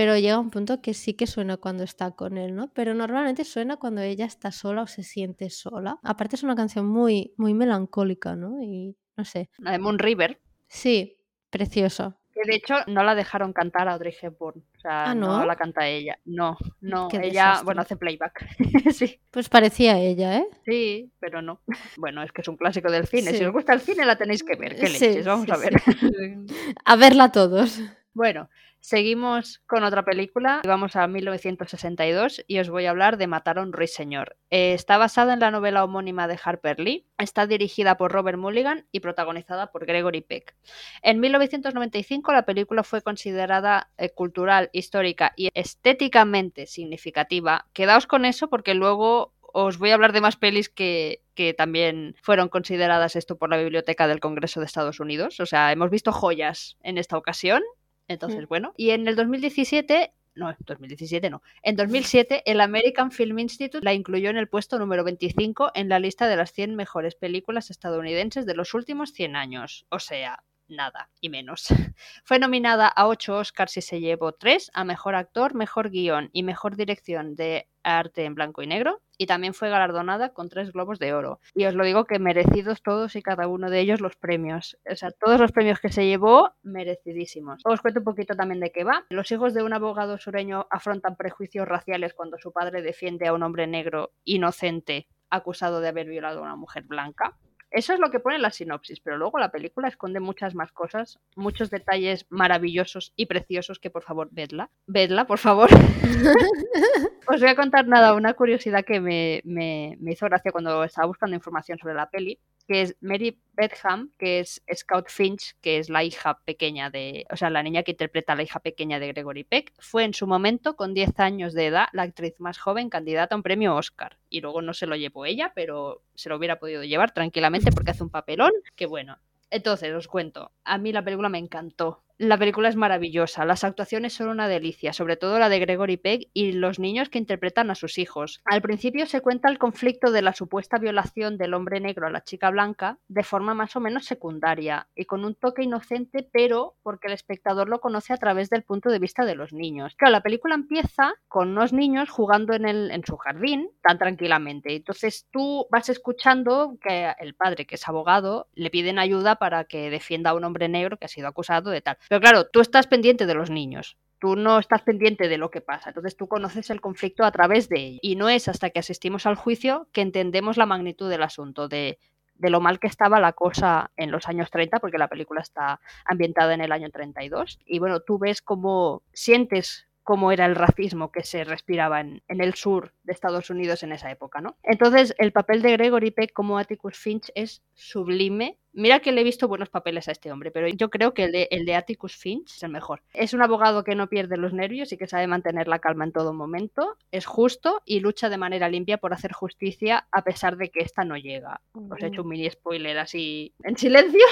Speaker 1: pero llega un punto que sí que suena cuando está con él, ¿no? Pero normalmente suena cuando ella está sola o se siente sola. Aparte es una canción muy, muy melancólica, ¿no? Y no sé.
Speaker 2: La de Moon River.
Speaker 1: Sí, precioso.
Speaker 2: Que de hecho no la dejaron cantar a Audrey Hepburn. O sea, ah, ¿no? la canta ella. No, no. ella, bueno, hace playback. sí.
Speaker 1: Pues parecía ella, ¿eh?
Speaker 2: Sí, pero no. Bueno, es que es un clásico del cine. Si os gusta el cine, la tenéis que ver. ¿Qué leches? Vamos a ver.
Speaker 1: a verla todos.
Speaker 2: Bueno, Seguimos con otra película, vamos a 1962 y os voy a hablar de Mataron Ruiseñor. Eh, está basada en la novela homónima de Harper Lee, está dirigida por Robert Mulligan y protagonizada por Gregory Peck. En 1995 la película fue considerada eh, cultural, histórica y estéticamente significativa. Quedaos con eso porque luego os voy a hablar de más pelis que, que, también fueron consideradas esto por la Biblioteca del Congreso de Estados Unidos. O sea, hemos visto joyas en esta ocasión entonces, bueno. Y en el 2017 no, 2017 no. En 2007, el American Film Institute la incluyó en el puesto número 25 en la lista de las 100 mejores películas estadounidenses de los últimos 100 años. O sea, nada y menos. Fue nominada a 8 Oscars y se llevó 3 a Mejor Actor, Mejor Guión y Mejor Dirección de Arte en Blanco y Negro. Y también fue galardonada con tres globos de oro. Y os lo digo que merecidos todos y cada uno de ellos los premios. O sea, todos los premios que se llevó, merecidísimos. Os cuento un poquito también de qué va. Los hijos de un abogado sureño afrontan prejuicios raciales cuando su padre defiende a un hombre negro inocente acusado de haber violado a una mujer blanca. Eso es lo que pone la sinopsis, pero luego la película esconde muchas más cosas, muchos detalles maravillosos y preciosos que por favor vedla. Vedla, por favor. Os voy a contar nada, una curiosidad que me, me, me hizo gracia cuando estaba buscando información sobre la peli que es Mary Betham, que es Scout Finch, que es la hija pequeña de, o sea, la niña que interpreta a la hija pequeña de Gregory Peck, fue en su momento, con 10 años de edad, la actriz más joven candidata a un premio Oscar. Y luego no se lo llevó ella, pero se lo hubiera podido llevar tranquilamente porque hace un papelón, que bueno. Entonces, os cuento, a mí la película me encantó. La película es maravillosa, las actuaciones son una delicia, sobre todo la de Gregory Peck y los niños que interpretan a sus hijos. Al principio se cuenta el conflicto de la supuesta violación del hombre negro a la chica blanca de forma más o menos secundaria y con un toque inocente, pero porque el espectador lo conoce a través del punto de vista de los niños. Claro, la película empieza con unos niños jugando en, el, en su jardín tan tranquilamente. Entonces tú vas escuchando que el padre, que es abogado, le piden ayuda para que defienda a un hombre negro que ha sido acusado de tal. Pero claro, tú estás pendiente de los niños, tú no estás pendiente de lo que pasa, entonces tú conoces el conflicto a través de ello. Y no es hasta que asistimos al juicio que entendemos la magnitud del asunto, de, de lo mal que estaba la cosa en los años 30, porque la película está ambientada en el año 32. Y bueno, tú ves cómo sientes cómo era el racismo que se respiraba en, en, el sur de Estados Unidos en esa época, ¿no? Entonces, el papel de Gregory Peck como Atticus Finch es sublime. Mira que le he visto buenos papeles a este hombre, pero yo creo que el de, el de Atticus Finch es el mejor. Es un abogado que no pierde los nervios y que sabe mantener la calma en todo momento, es justo y lucha de manera limpia por hacer justicia a pesar de que esta no llega. Os he hecho un mini spoiler así en silencio.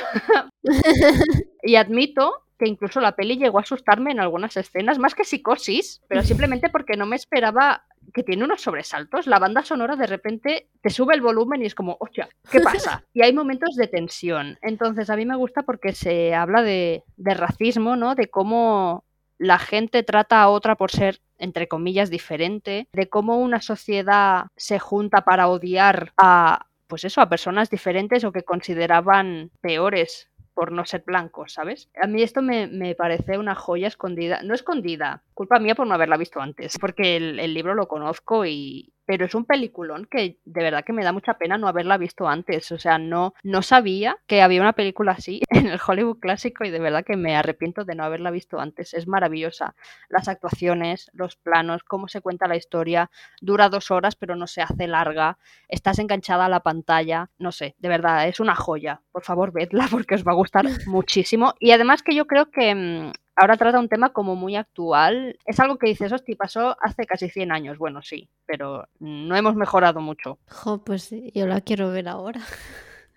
Speaker 2: y admito que incluso la peli llegó a asustarme en algunas escenas, más que psicosis, pero simplemente porque no me esperaba que tiene unos sobresaltos. La banda sonora de repente te sube el volumen y es como, hostia, ¿qué pasa? Y hay momentos de tensión. Entonces a mí me gusta porque se habla de, de racismo, ¿no? De cómo la gente trata a otra por ser entre comillas diferente, de cómo una sociedad se junta para odiar a pues eso, a personas diferentes o que consideraban peores por no ser blancos, ¿sabes? A mí esto me, me, parece una joya escondida, no escondida, culpa mía por no haberla visto antes, porque el, el libro lo conozco y, pero es un peliculón que de verdad que me da mucha pena no haberla visto antes. O sea, no, no sabía que había una película así en el Hollywood clásico y de verdad que me arrepiento de no haberla visto antes. Es maravillosa. Las actuaciones, los planos, cómo se cuenta la historia. Dura dos horas, pero no se hace larga. Estás enganchada a la pantalla. No sé, de verdad, es una joya. Por favor, vedla porque os va a gustar muchísimo. Y además que yo creo que mm, ahora trata un tema como muy actual. Es algo que dices, hostia, pasó hace casi 100 años. Bueno, sí, pero no hemos mejorado mucho.
Speaker 1: Jo, pues yo la quiero ver ahora.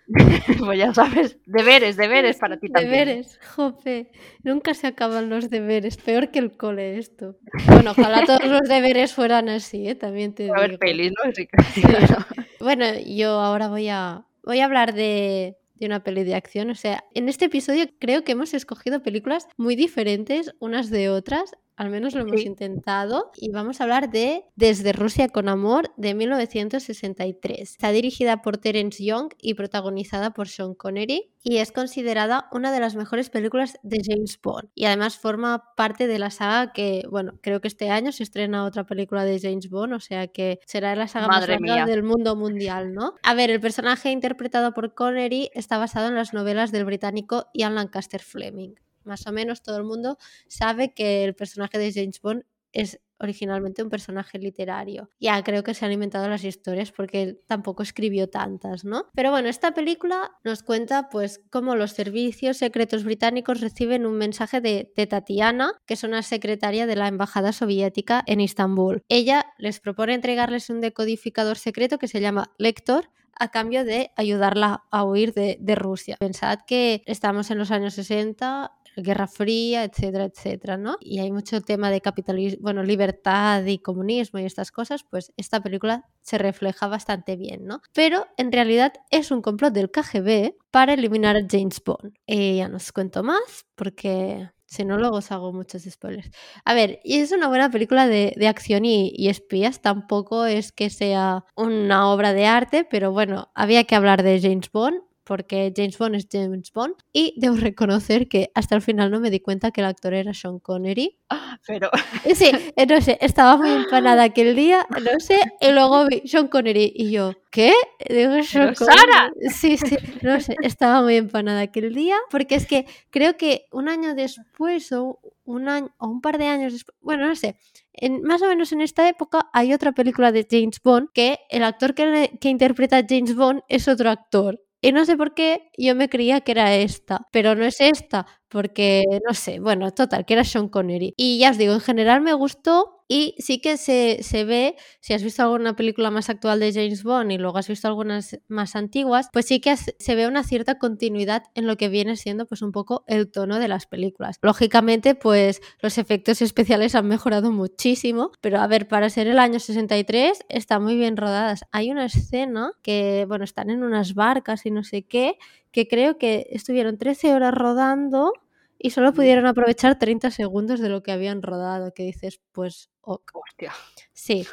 Speaker 2: pues ya sabes, deberes, deberes para ti también.
Speaker 1: Deberes, jope. Nunca se acaban los deberes. Peor que el cole esto. Bueno, ojalá todos los deberes fueran así, ¿eh? También te
Speaker 2: a ver pelis, ¿no? Sí.
Speaker 1: Bueno, yo ahora voy a, voy a hablar de, de una peli de acción. O sea, en este episodio creo que hemos escogido películas muy diferentes unas de otras. Al menos lo hemos
Speaker 2: Sí.
Speaker 1: intentado. Y vamos a hablar de Desde Rusia con Amor de 1963. Está dirigida por Terence Young y protagonizada por Sean Connery. Y es considerada una de las mejores películas de James Bond. Y además forma parte de la saga que, bueno, creo que este año se estrena otra película de James Bond. O sea que será la saga
Speaker 2: Madre
Speaker 1: más larga del mundo mundial, ¿no? A ver, el personaje interpretado por Connery está basado en las novelas del británico Ian Lancaster Fleming más o menos todo el mundo sabe que el personaje de James Bond es originalmente un personaje literario. Ya creo que se han inventado las historias porque él tampoco escribió tantas, ¿no? Pero bueno, esta película nos cuenta pues cómo los servicios secretos británicos reciben un mensaje de, de Tatiana, que es una secretaria de la embajada soviética en Istambul. Ella les propone entregarles un decodificador secreto que se llama Lector a cambio de ayudarla a huir de, de Rusia. Pensad que estamos en los años 60, Guerra Fría, etcétera, etcétera, ¿no? Y hay mucho tema de capitalismo, bueno, libertad y comunismo y estas cosas, pues esta película se refleja bastante bien, ¿no? Pero en realidad es un complot del KGB para eliminar a James Bond. Y ya no os cuento más porque si no, luego os hago muchos spoilers. A ver, y es una buena película de, de acción y, y, espías. Tampoco es que sea una obra de arte, pero bueno, había que hablar de James Bond porque James Bond es James Bond y debo reconocer que hasta el final no me di cuenta que el actor era Sean Connery.
Speaker 2: Pero
Speaker 1: sí, eh, no sé, estaba muy empanada aquel día, no sé, y luego vi Sean Connery y yo, ¿qué?
Speaker 2: Digo, Sean Sara.
Speaker 1: Sí, sí, no sé, estaba muy empanada aquel día porque es que creo que un año después o un año o un par de años después, bueno, no sé, en, más o menos en esta época hay otra película de James Bond que el actor que, que interpreta a James Bond es otro actor. Y no sé por qué yo me creía que era esta, pero no es esta, porque no sé, bueno, total, que era Sean Connery. Y ya os digo, en general me gustó y sí que se, se, ve, si has visto alguna película más actual de James Bond y luego has visto algunas más antiguas, pues sí que se ve una cierta continuidad en lo que viene siendo pues un poco el tono de las películas. Lógicamente, pues los efectos especiales han mejorado muchísimo, pero a ver, para ser el año 63 está muy bien rodadas. Hay una escena que, bueno, están en unas barcas y no sé qué, que creo que estuvieron 13 horas rodando y solo pudieron aprovechar 30 segundos de lo que habían rodado, que dices, pues, ok.
Speaker 2: Hostia.
Speaker 1: Sí,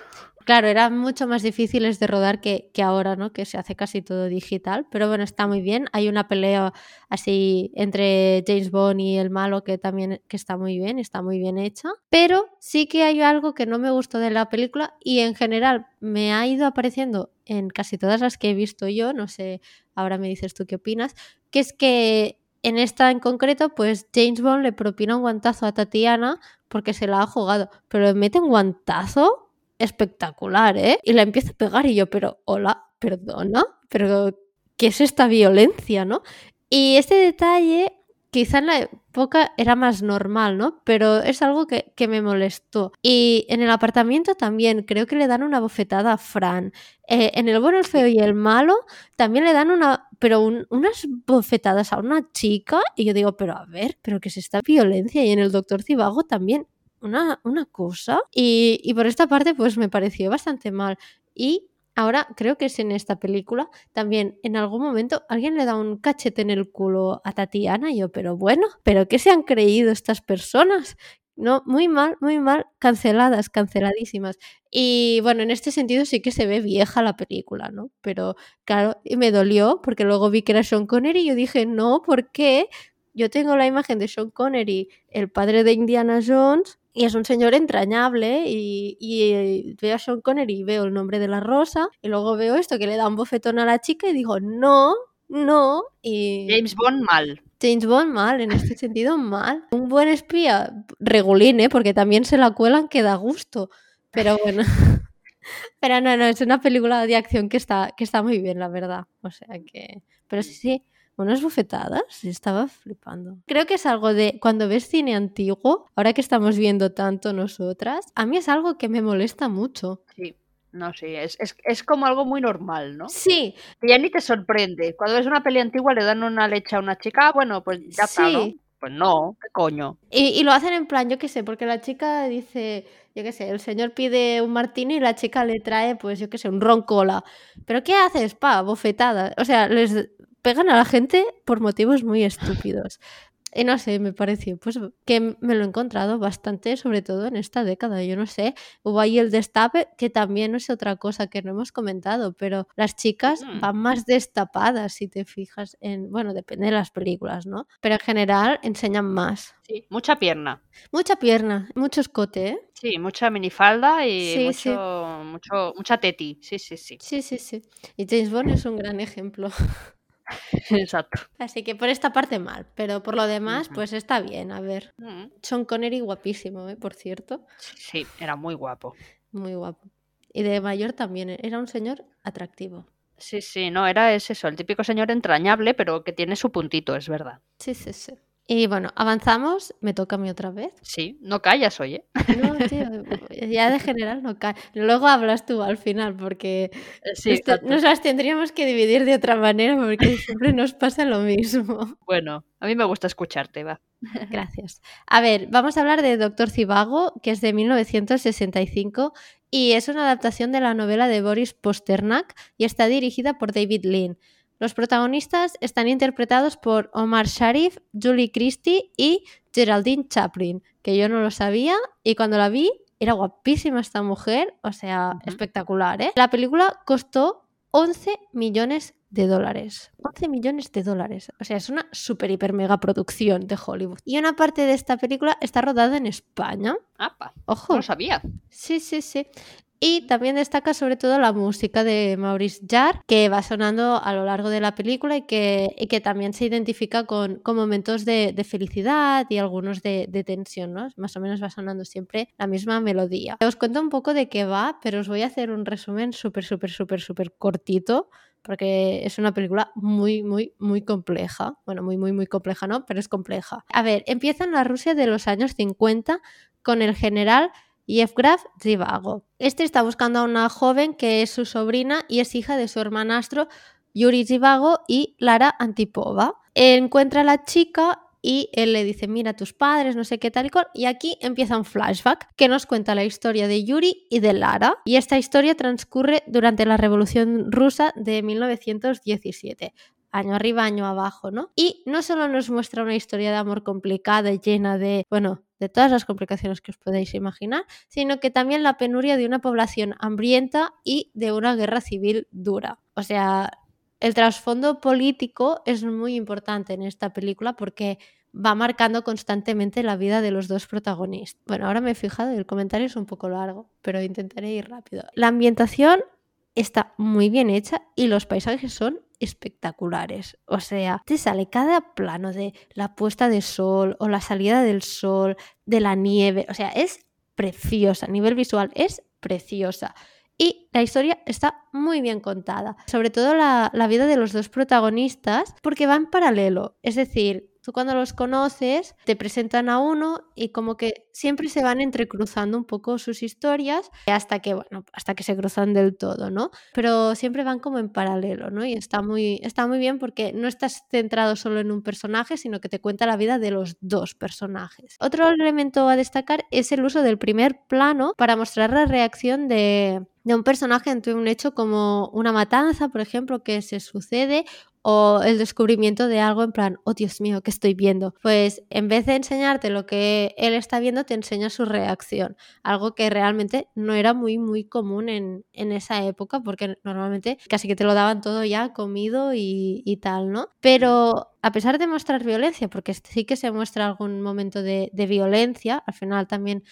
Speaker 1: claro, eran mucho más difíciles de rodar que, que, ahora, ¿no? Que se hace casi todo digital, pero bueno, está muy bien. Hay una pelea así entre James Bond y el malo que también que está muy bien, está muy bien hecha, pero sí que hay algo que no me gustó de la película y en general me ha ido apareciendo en casi todas las que he visto yo, no sé, ahora me dices tú qué opinas, que es que en esta en concreto, pues James Bond le propina un guantazo a Tatiana porque se la ha jugado, pero mete un guantazo espectacular, ¿eh? Y la empieza a pegar y yo, pero hola, perdona, pero ¿qué es esta violencia, no? Y este detalle quizá en la época era más normal, ¿no? Pero es algo que, me molestó. Y en el apartamento también creo que le dan una bofetada a Fran. Eh, en el bueno, el feo y el malo también le dan una, pero unas bofetadas a una chica. Y yo digo, pero a ver, pero que es esta violencia. Y en el doctor Cibago también una, una cosa. Y, y por esta parte, pues me pareció bastante mal. Y Ahora creo que es en esta película. También en algún momento alguien le da un cachete en el culo a Tatiana y yo, pero bueno, ¿pero qué se han creído estas personas? No, muy mal, muy mal, canceladas, canceladísimas. Y bueno, en este sentido sí que se ve vieja la película, ¿no? Pero claro, me dolió porque luego vi que era Sean Connery y yo dije, no, ¿por qué? Yo tengo la imagen de Sean Connery, el padre de Indiana Jones, y es un señor entrañable y, y, veo a Sean Connery y veo el nombre de la rosa y luego veo esto que le da un bofetón a la chica y digo, no, no. Y...
Speaker 2: James Bond mal.
Speaker 1: James Bond mal, en este sentido mal. Un buen espía, regulín, ¿eh? porque también se la cuelan que da gusto. Pero bueno. Pero no, no, es una película de acción que está, que está muy bien, la verdad. O sea que... Pero sí, sí, unas bofetadas, estaba flipando. Creo que es algo de cuando ves cine antiguo, ahora que estamos viendo tanto nosotras, a mí es algo que me molesta mucho.
Speaker 2: Sí. No, sí, es, es, como algo muy normal, ¿no?
Speaker 1: Sí.
Speaker 2: Que ya ni te sorprende. Cuando ves una peli antigua le dan una leche a una chica, ah, bueno, pues ya está, ¿no? Pues no, ¿qué coño?
Speaker 1: Y, y, lo hacen en plan, yo qué sé, porque la chica dice, yo qué sé, el señor pide un martini y la chica le trae, pues yo qué sé, un ron cola. ¿Pero qué haces, pa? Bofetada. O sea, les pegan a la gente por motivos muy estúpidos. Y no sé, me pareció pues que me lo he encontrado bastante, sobre todo en esta década. Yo no sé, hubo ahí el destape, que también es otra cosa que no hemos comentado, pero las chicas mm. van más destapadas, si te fijas en, bueno, depende de las películas, ¿no? Pero en general enseñan más.
Speaker 2: Sí, mucha pierna.
Speaker 1: Mucha pierna, mucho escote, ¿eh?
Speaker 2: Sí, mucha minifalda y mucho, mucho, mucha teti. Sí, sí, sí.
Speaker 1: Sí, sí, sí. Y James Bond es un gran ejemplo.
Speaker 2: Exacto.
Speaker 1: Así que por esta parte mal, pero por lo demás, pues está bien. A ver, mm. Sean Connery guapísimo, ¿eh? por cierto.
Speaker 2: Sí, era muy guapo.
Speaker 1: Muy guapo. Y de mayor también, ¿eh? era un señor atractivo.
Speaker 2: Sí, sí, no, era es eso, el típico señor entrañable, pero que tiene su puntito, es verdad.
Speaker 1: Sí, sí, sí. Y bueno, avanzamos, me toca a mí otra vez.
Speaker 2: Sí, no callas, oye.
Speaker 1: No, tío, ya de general no callas. Luego hablas tú al final, porque eh, sí, nos las tendríamos que dividir de otra manera, porque siempre nos pasa lo mismo.
Speaker 2: Bueno, a mí me gusta escucharte, va.
Speaker 1: Gracias. A ver, vamos a hablar de Doctor Cibago, que es de 1965 y es una adaptación de la novela de Boris Posternak y está dirigida por David Lean. Los protagonistas están interpretados por Omar Sharif, Julie Christie y Geraldine Chaplin, que yo no lo sabía y cuando la vi era guapísima esta mujer, o sea, espectacular, ¿eh? La película costó 11 millones de dólares. 11 millones de dólares. O sea, es una super, hiper, mega producción de Hollywood. Y una parte de esta película está rodada en España.
Speaker 2: Ojo. No lo sabía.
Speaker 1: Sí, sí, sí. Y también destaca sobre todo la música de Maurice Jarre, que va sonando a lo largo de la película y que, que también se identifica con, con momentos de, de, felicidad y algunos de, de, tensión, ¿no? Más o menos va sonando siempre la misma melodía. Os cuento un poco de qué va, pero os voy a hacer un resumen súper, súper, súper, súper cortito porque es una película muy, muy, muy compleja. Bueno, muy, muy, muy compleja, ¿no? Pero es compleja. A ver, empieza en la Rusia de los años 50 con el general Yevgraf Zivago. Este está buscando a una joven que es su sobrina y es hija de su hermanastro Yuri Zivago y Lara Antipova. Encuentra a la chica y él le dice, mira tus padres, no sé qué tal y cual. Y aquí empieza un flashback que nos cuenta la historia de Yuri y de Lara. Y esta historia transcurre durante la Revolución Rusa de 1917 año arriba, año abajo, ¿no? Y no solo nos muestra una historia de amor complicada, y llena de, bueno, de todas las complicaciones que os podéis imaginar, sino que también la penuria de una población hambrienta y de una guerra civil dura. O sea, el trasfondo político es muy importante en esta película porque va marcando constantemente la vida de los dos protagonistas. Bueno, ahora me he fijado y el comentario es un poco largo, pero intentaré ir rápido. La ambientación está muy bien hecha y los paisajes son espectaculares. O sea, te sale cada plano de la puesta de sol o la salida del sol, de la nieve. O sea, es preciosa. A nivel visual es preciosa. Y la historia está muy bien contada. Sobre todo la, la vida de los dos protagonistas, porque va en paralelo. Es decir, Tú cuando los conoces, te presentan a uno y como que siempre se van entrecruzando un poco sus historias hasta que, bueno, hasta que se cruzan del todo, ¿no? Pero siempre van como en paralelo, ¿no? Y está muy, está muy bien porque no estás centrado solo en un personaje, sino que te cuenta la vida de los dos personajes. Otro elemento a destacar es el uso del primer plano para mostrar la reacción de, de un personaje ante un hecho como una matanza, por ejemplo, que se sucede o el descubrimiento de algo en plan, oh Dios mío, ¿qué estoy viendo? Pues en vez de enseñarte lo que él está viendo, te enseña su reacción, algo que realmente no era muy, muy común en, esa época, porque normalmente casi que te lo daban todo ya comido y, tal, ¿no? Pero a pesar de mostrar violencia, porque sí que se muestra algún momento de, de violencia, al final también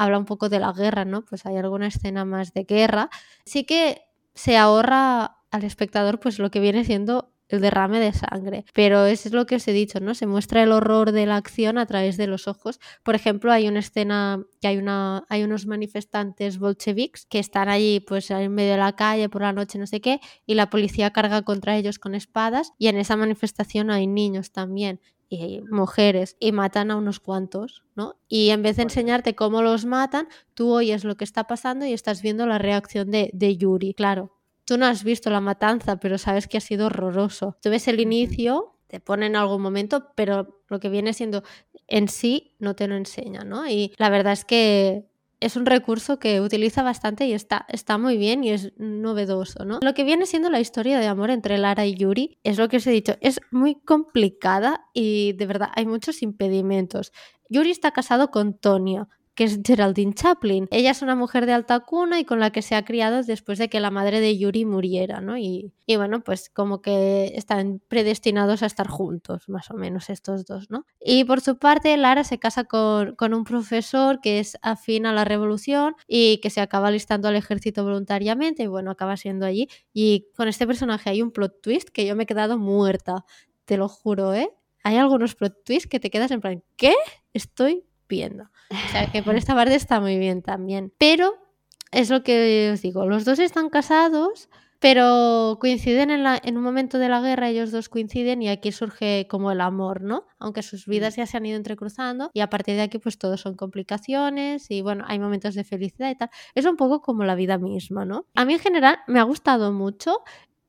Speaker 1: habla un poco de la guerra, ¿no? Pues hay alguna escena más de guerra, sí que se ahorra al espectador pues lo que viene siendo el derrame de sangre. Pero eso es lo que os he dicho, ¿no? Se muestra el horror de la acción a través de los ojos. Por ejemplo, hay una escena que hay, hay unos manifestantes bolcheviques que están allí pues en medio de la calle por la noche, no sé qué, y la policía carga contra ellos con espadas y en esa manifestación hay niños también y mujeres y matan a unos cuantos, ¿no? Y en vez de enseñarte cómo los matan, tú oyes lo que está pasando y estás viendo la reacción de, de Yuri. Claro, tú no has visto la matanza, pero sabes que ha sido horroroso. Tú ves el inicio, te pone en algún momento, pero lo que viene siendo en sí no te lo enseña, ¿no? Y la verdad es que es un recurso que utiliza bastante y está, está muy bien y es novedoso, ¿no? Lo que viene siendo la historia de amor entre Lara y Yuri es lo que os he dicho, es muy complicada y de verdad hay muchos impedimentos. Yuri está casado con Tonya, que es Geraldine Chaplin. Ella es una mujer de alta cuna y con la que se ha criado después de que la madre de Yuri muriera, ¿no? Y, bueno, pues como que están predestinados a estar juntos, más o menos estos dos, ¿no? Y por su parte, Lara se casa con, con un profesor que es afín a la revolución y que se acaba listando al ejército voluntariamente y bueno, acaba siendo allí. Y con este personaje hay un plot twist que yo me he quedado muerta, te lo juro, ¿eh? Hay algunos plot twists que te quedas en plan, ¿qué? Estoy O sea que por esta parte está muy bien también. Pero es lo que os digo, los dos están casados, pero coinciden en, la, en, un momento de la guerra, ellos dos coinciden y aquí surge como el amor, ¿no? Aunque sus vidas ya se han ido entrecruzando y a partir de aquí pues todo son complicaciones y bueno, hay momentos de felicidad y tal. Es un poco como la vida misma, ¿no? A mí en general me ha gustado mucho.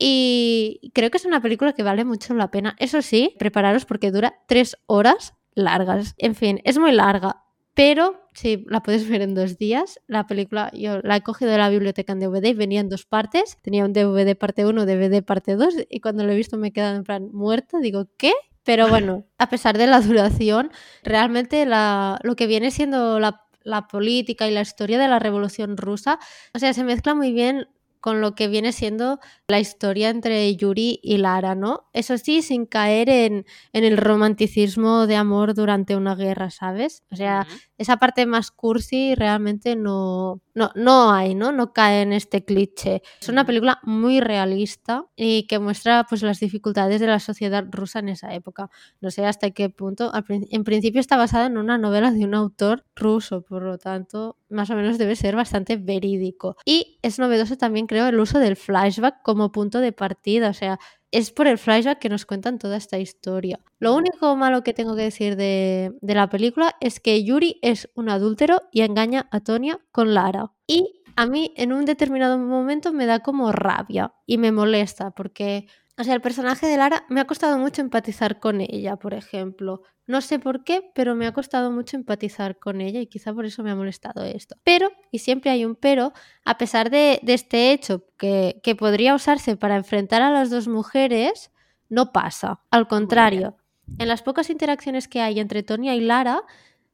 Speaker 1: Y creo que es una película que vale mucho la pena. Eso sí, prepararos porque dura tres horas largas. En fin, es muy larga, pero sí, la puedes ver en dos días. La película yo la he cogido de la biblioteca en DVD y venía en dos partes. Tenía un DVD parte 1, DVD parte 2 y cuando lo he visto me he quedado en plan muerta. Digo, ¿qué? Pero bueno, a pesar de la duración, realmente la, lo que viene siendo la, la política y la historia de la Revolución Rusa, o sea, se mezcla muy bien con lo que viene siendo la historia entre Yuri y Lara, ¿no? Eso sí, sin caer en, en el romanticismo de amor durante una guerra, ¿sabes? O sea, esa parte más cursi realmente no, no, no hay, ¿no? No cae en este cliché. Es una película muy realista y que muestra pues las dificultades de la sociedad rusa en esa época. No sé hasta qué punto. En principio está basada en una novela de un autor ruso, por lo tanto, más o menos debe ser bastante verídico. Y es novedoso también, creo, el uso del flashback como punto de partida. O sea, es por el flashback que nos cuentan toda esta historia. Lo único malo que tengo que decir de, la película es que Yuri es un adúltero y engaña a Tonya con Lara. Y a mí en un determinado momento me da como rabia y me molesta porque o sea, el personaje de Lara me ha costado mucho empatizar con ella, por ejemplo. No sé por qué, pero me ha costado mucho empatizar con ella y quizá por eso me ha molestado esto. Pero, y siempre hay un pero, a pesar de, este hecho que, que, podría usarse para enfrentar a las dos mujeres, no pasa. Al contrario, en las pocas interacciones que hay entre Tonia y Lara,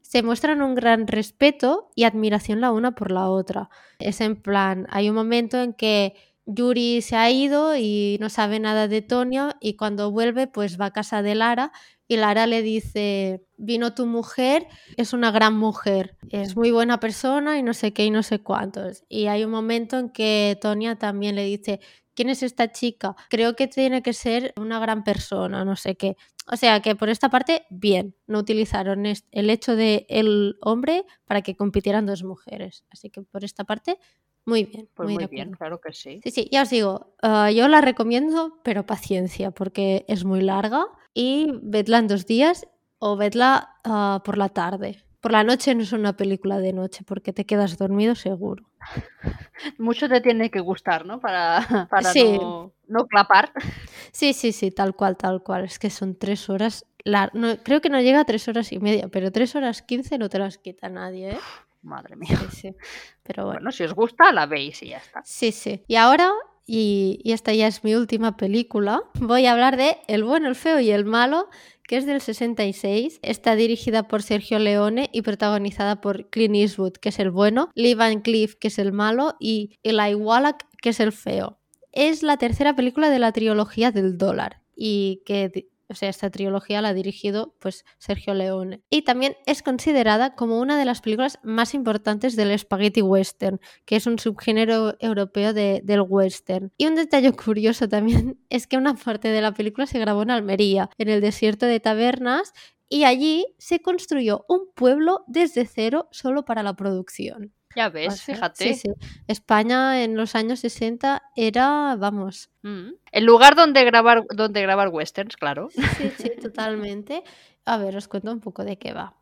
Speaker 1: se muestran un gran respeto y admiración la una por la otra. Es en plan, hay un momento en que Yuri se ha ido y no sabe nada de Tonio y cuando vuelve pues va a casa de Lara y Lara le dice, vino tu mujer, es una gran mujer, es muy buena persona y no sé qué y no sé cuántos. Y hay un momento en que Tonia también le dice, ¿quién es esta chica? Creo que tiene que ser una gran persona, no sé qué. O sea que por esta parte, bien, no utilizaron el hecho de el hombre para que compitieran dos mujeres. Así que por esta parte, muy bien.
Speaker 2: Pues muy, bien, claro que sí.
Speaker 1: Sí, sí, ya os digo, ah, yo la recomiendo, pero paciencia, porque es muy larga y vedla en dos días o vedla ah, por la tarde. Por la noche no es una película de noche porque te quedas dormido seguro.
Speaker 2: Mucho te tiene que gustar, ¿no? Para, para no, no, clapar.
Speaker 1: Sí, sí, sí, tal cual, tal cual. Es que son tres horas. La... creo que no llega a tres horas y media, pero tres horas quince no te las quita nadie, ¿eh?
Speaker 2: Madre mía.
Speaker 1: Sí, sí. Pero bueno.
Speaker 2: bueno. si os gusta, la veis y ya está.
Speaker 1: Sí, sí. Y ahora y, esta ya es mi última película, voy a hablar de El bueno, el feo y el malo, que es del 66. Está dirigida por Sergio Leone y protagonizada por Clint Eastwood, que es el bueno, Lee Van Cleef, que es el malo, y Eli Wallach, que es el feo. Es la tercera película de la trilogía del dólar y que o sea, esta trilogía la ha dirigido pues Sergio Leone. Y también es considerada como una de las películas más importantes del spaghetti western, que es un subgénero europeo del western. Y un detalle curioso también es que una parte de la película se grabó en Almería, en el desierto de Tabernas, y allí se construyó un pueblo desde cero solo para la producción.
Speaker 2: Ya ves, fíjate.
Speaker 1: Sí, España en los años 60 era, vamos.
Speaker 2: Mm. El lugar donde grabar, donde grabar westerns, claro.
Speaker 1: Sí, sí, totalmente. A ver, os cuento un poco de qué va.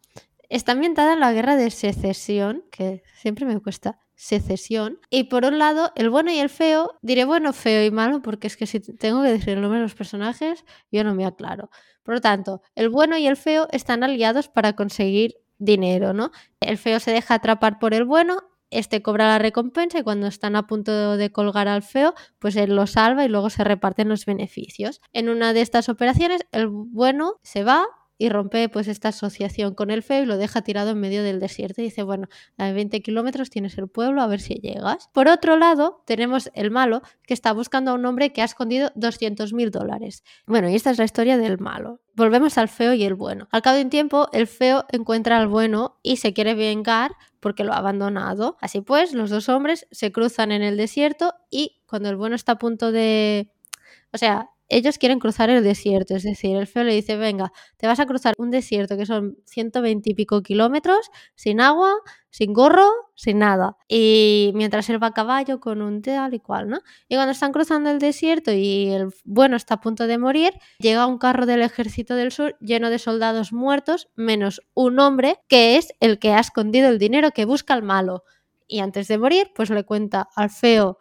Speaker 1: Está ambientada en la guerra de secesión, que siempre me cuesta secesión. Y por un lado, el bueno y el feo, diré bueno, feo y malo, porque es que si tengo que decir el nombre de los personajes, yo no me aclaro. Por lo tanto, el bueno y el feo están aliados para conseguir dinero, ¿no? El feo se deja atrapar por el bueno, este cobra la recompensa y cuando están a punto de colgar al feo, pues él lo salva y luego se reparten los beneficios. En una de estas operaciones, el bueno se va, y rompe pues esta asociación con el feo y lo deja tirado en medio del desierto y dice, bueno, a 20 kilómetros tienes el pueblo, a ver si llegas. Por otro lado, tenemos el malo que está buscando a un hombre que ha escondido 200 mil dólares. Bueno, y esta es la historia del malo. Volvemos al feo y el bueno. Al cabo de un tiempo, el feo encuentra al bueno y se quiere vengar porque lo ha abandonado. Así pues, los dos hombres se cruzan en el desierto y cuando el bueno está a punto de... O sea, ellos quieren cruzar el desierto, es decir, el feo le dice, venga, te vas a cruzar un desierto que son 120 y pico kilómetros, sin agua, sin gorro, sin nada. Y mientras él va a caballo con un tal y cual, ¿no? Y cuando están cruzando el desierto y el bueno está a punto de morir, llega un carro del ejército del sur lleno de soldados muertos, menos un hombre que es el que ha escondido el dinero que busca al malo. Y antes de morir, pues le cuenta al feo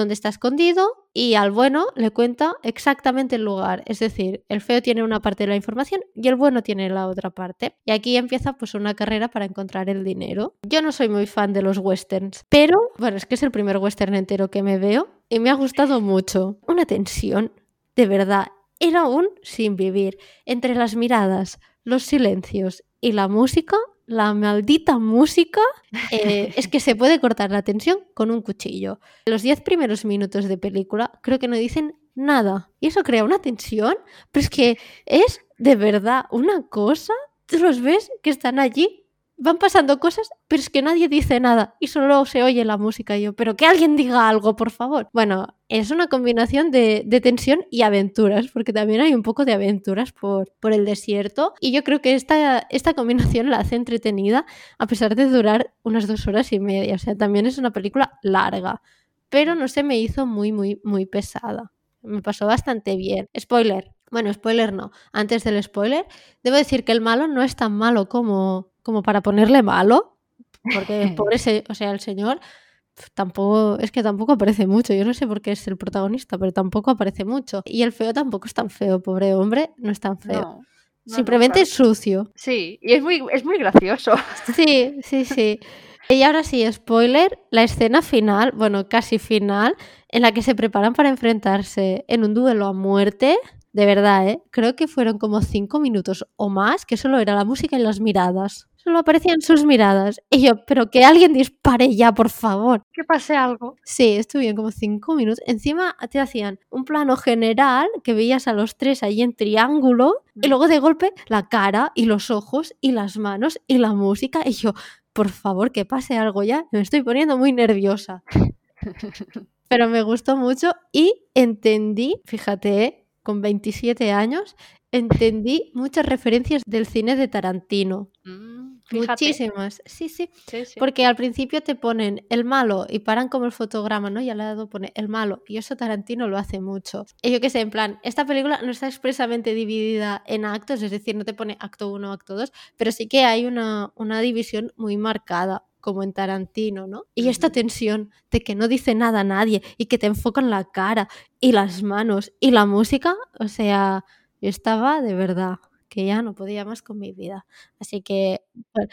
Speaker 1: dónde está escondido y al bueno le cuenta exactamente el lugar. Es decir, el feo tiene una parte de la información y el bueno tiene la otra parte. Y aquí empieza pues una carrera para encontrar el dinero. Yo no soy muy fan de los westerns, pero bueno, es que es el primer western entero que me veo y me ha gustado mucho. Una tensión, de verdad, era un sin vivir. Entre las miradas, los silencios y la música la maldita música eh, es que se puede cortar la tensión con un cuchillo. Los 10 primeros minutos de película creo que no dicen nada. Y eso crea una tensión, pero es que es de verdad una cosa. Tú los ves que están allí van pasando cosas, pero es que nadie dice nada y solo se oye la música y yo, pero que alguien diga algo, por favor. Bueno, es una combinación de, tensión y aventuras, porque también hay un poco de aventuras por, por el desierto y yo creo que esta, esta combinación la hace entretenida a pesar de durar unas dos horas y media, o sea, también es una película larga, pero no se me hizo muy, muy, muy pesada. Me pasó bastante bien. Spoiler. Bueno, spoiler no. Antes del spoiler, debo decir que el malo no es tan malo como, como para ponerle malo, porque por ese, o sea, el señor tampoco, es que tampoco aparece mucho, yo no sé por qué es el protagonista, pero tampoco aparece mucho. Y el feo tampoco es tan feo, pobre hombre, no es tan feo. Simplemente es sucio.
Speaker 2: Sí, y es muy, es muy gracioso.
Speaker 1: Sí, sí, sí. Y ahora sí, spoiler, la escena final, bueno, casi final, en la que se preparan para enfrentarse en un duelo a muerte, de verdad, ¿eh? Creo que fueron como cinco minutos o más, que solo era la música y las miradas. Solo aparecían sus miradas. Y yo, pero que alguien dispare ya, por favor.
Speaker 2: Que pase algo.
Speaker 1: Sí, estuvieron como cinco minutos. Encima te hacían un plano general que veías a los tres ahí en triángulo. Y luego de golpe la cara y los ojos y las manos y la música. Y yo, por favor, que pase algo ya. Me estoy poniendo muy nerviosa. pero me gustó mucho y entendí, fíjate, ¿eh? con 27 años, entendí muchas referencias del cine de Tarantino.
Speaker 2: Mm,
Speaker 1: Muchísimas, sí, sí, Porque al principio te ponen el malo y paran como el fotograma, ¿no? Y al lado pone el malo. Y eso Tarantino lo hace mucho. Y yo qué sé, en plan, esta película no está expresamente dividida en actos, es decir, no te pone acto 1, acto 2, pero sí que hay una, una división muy marcada como en Tarantino, ¿no? Y esta tensión de que no dice nada a nadie y que te enfocan la cara y las manos y la música, o sea, yo estaba de verdad que ya no podía más con mi vida. Así que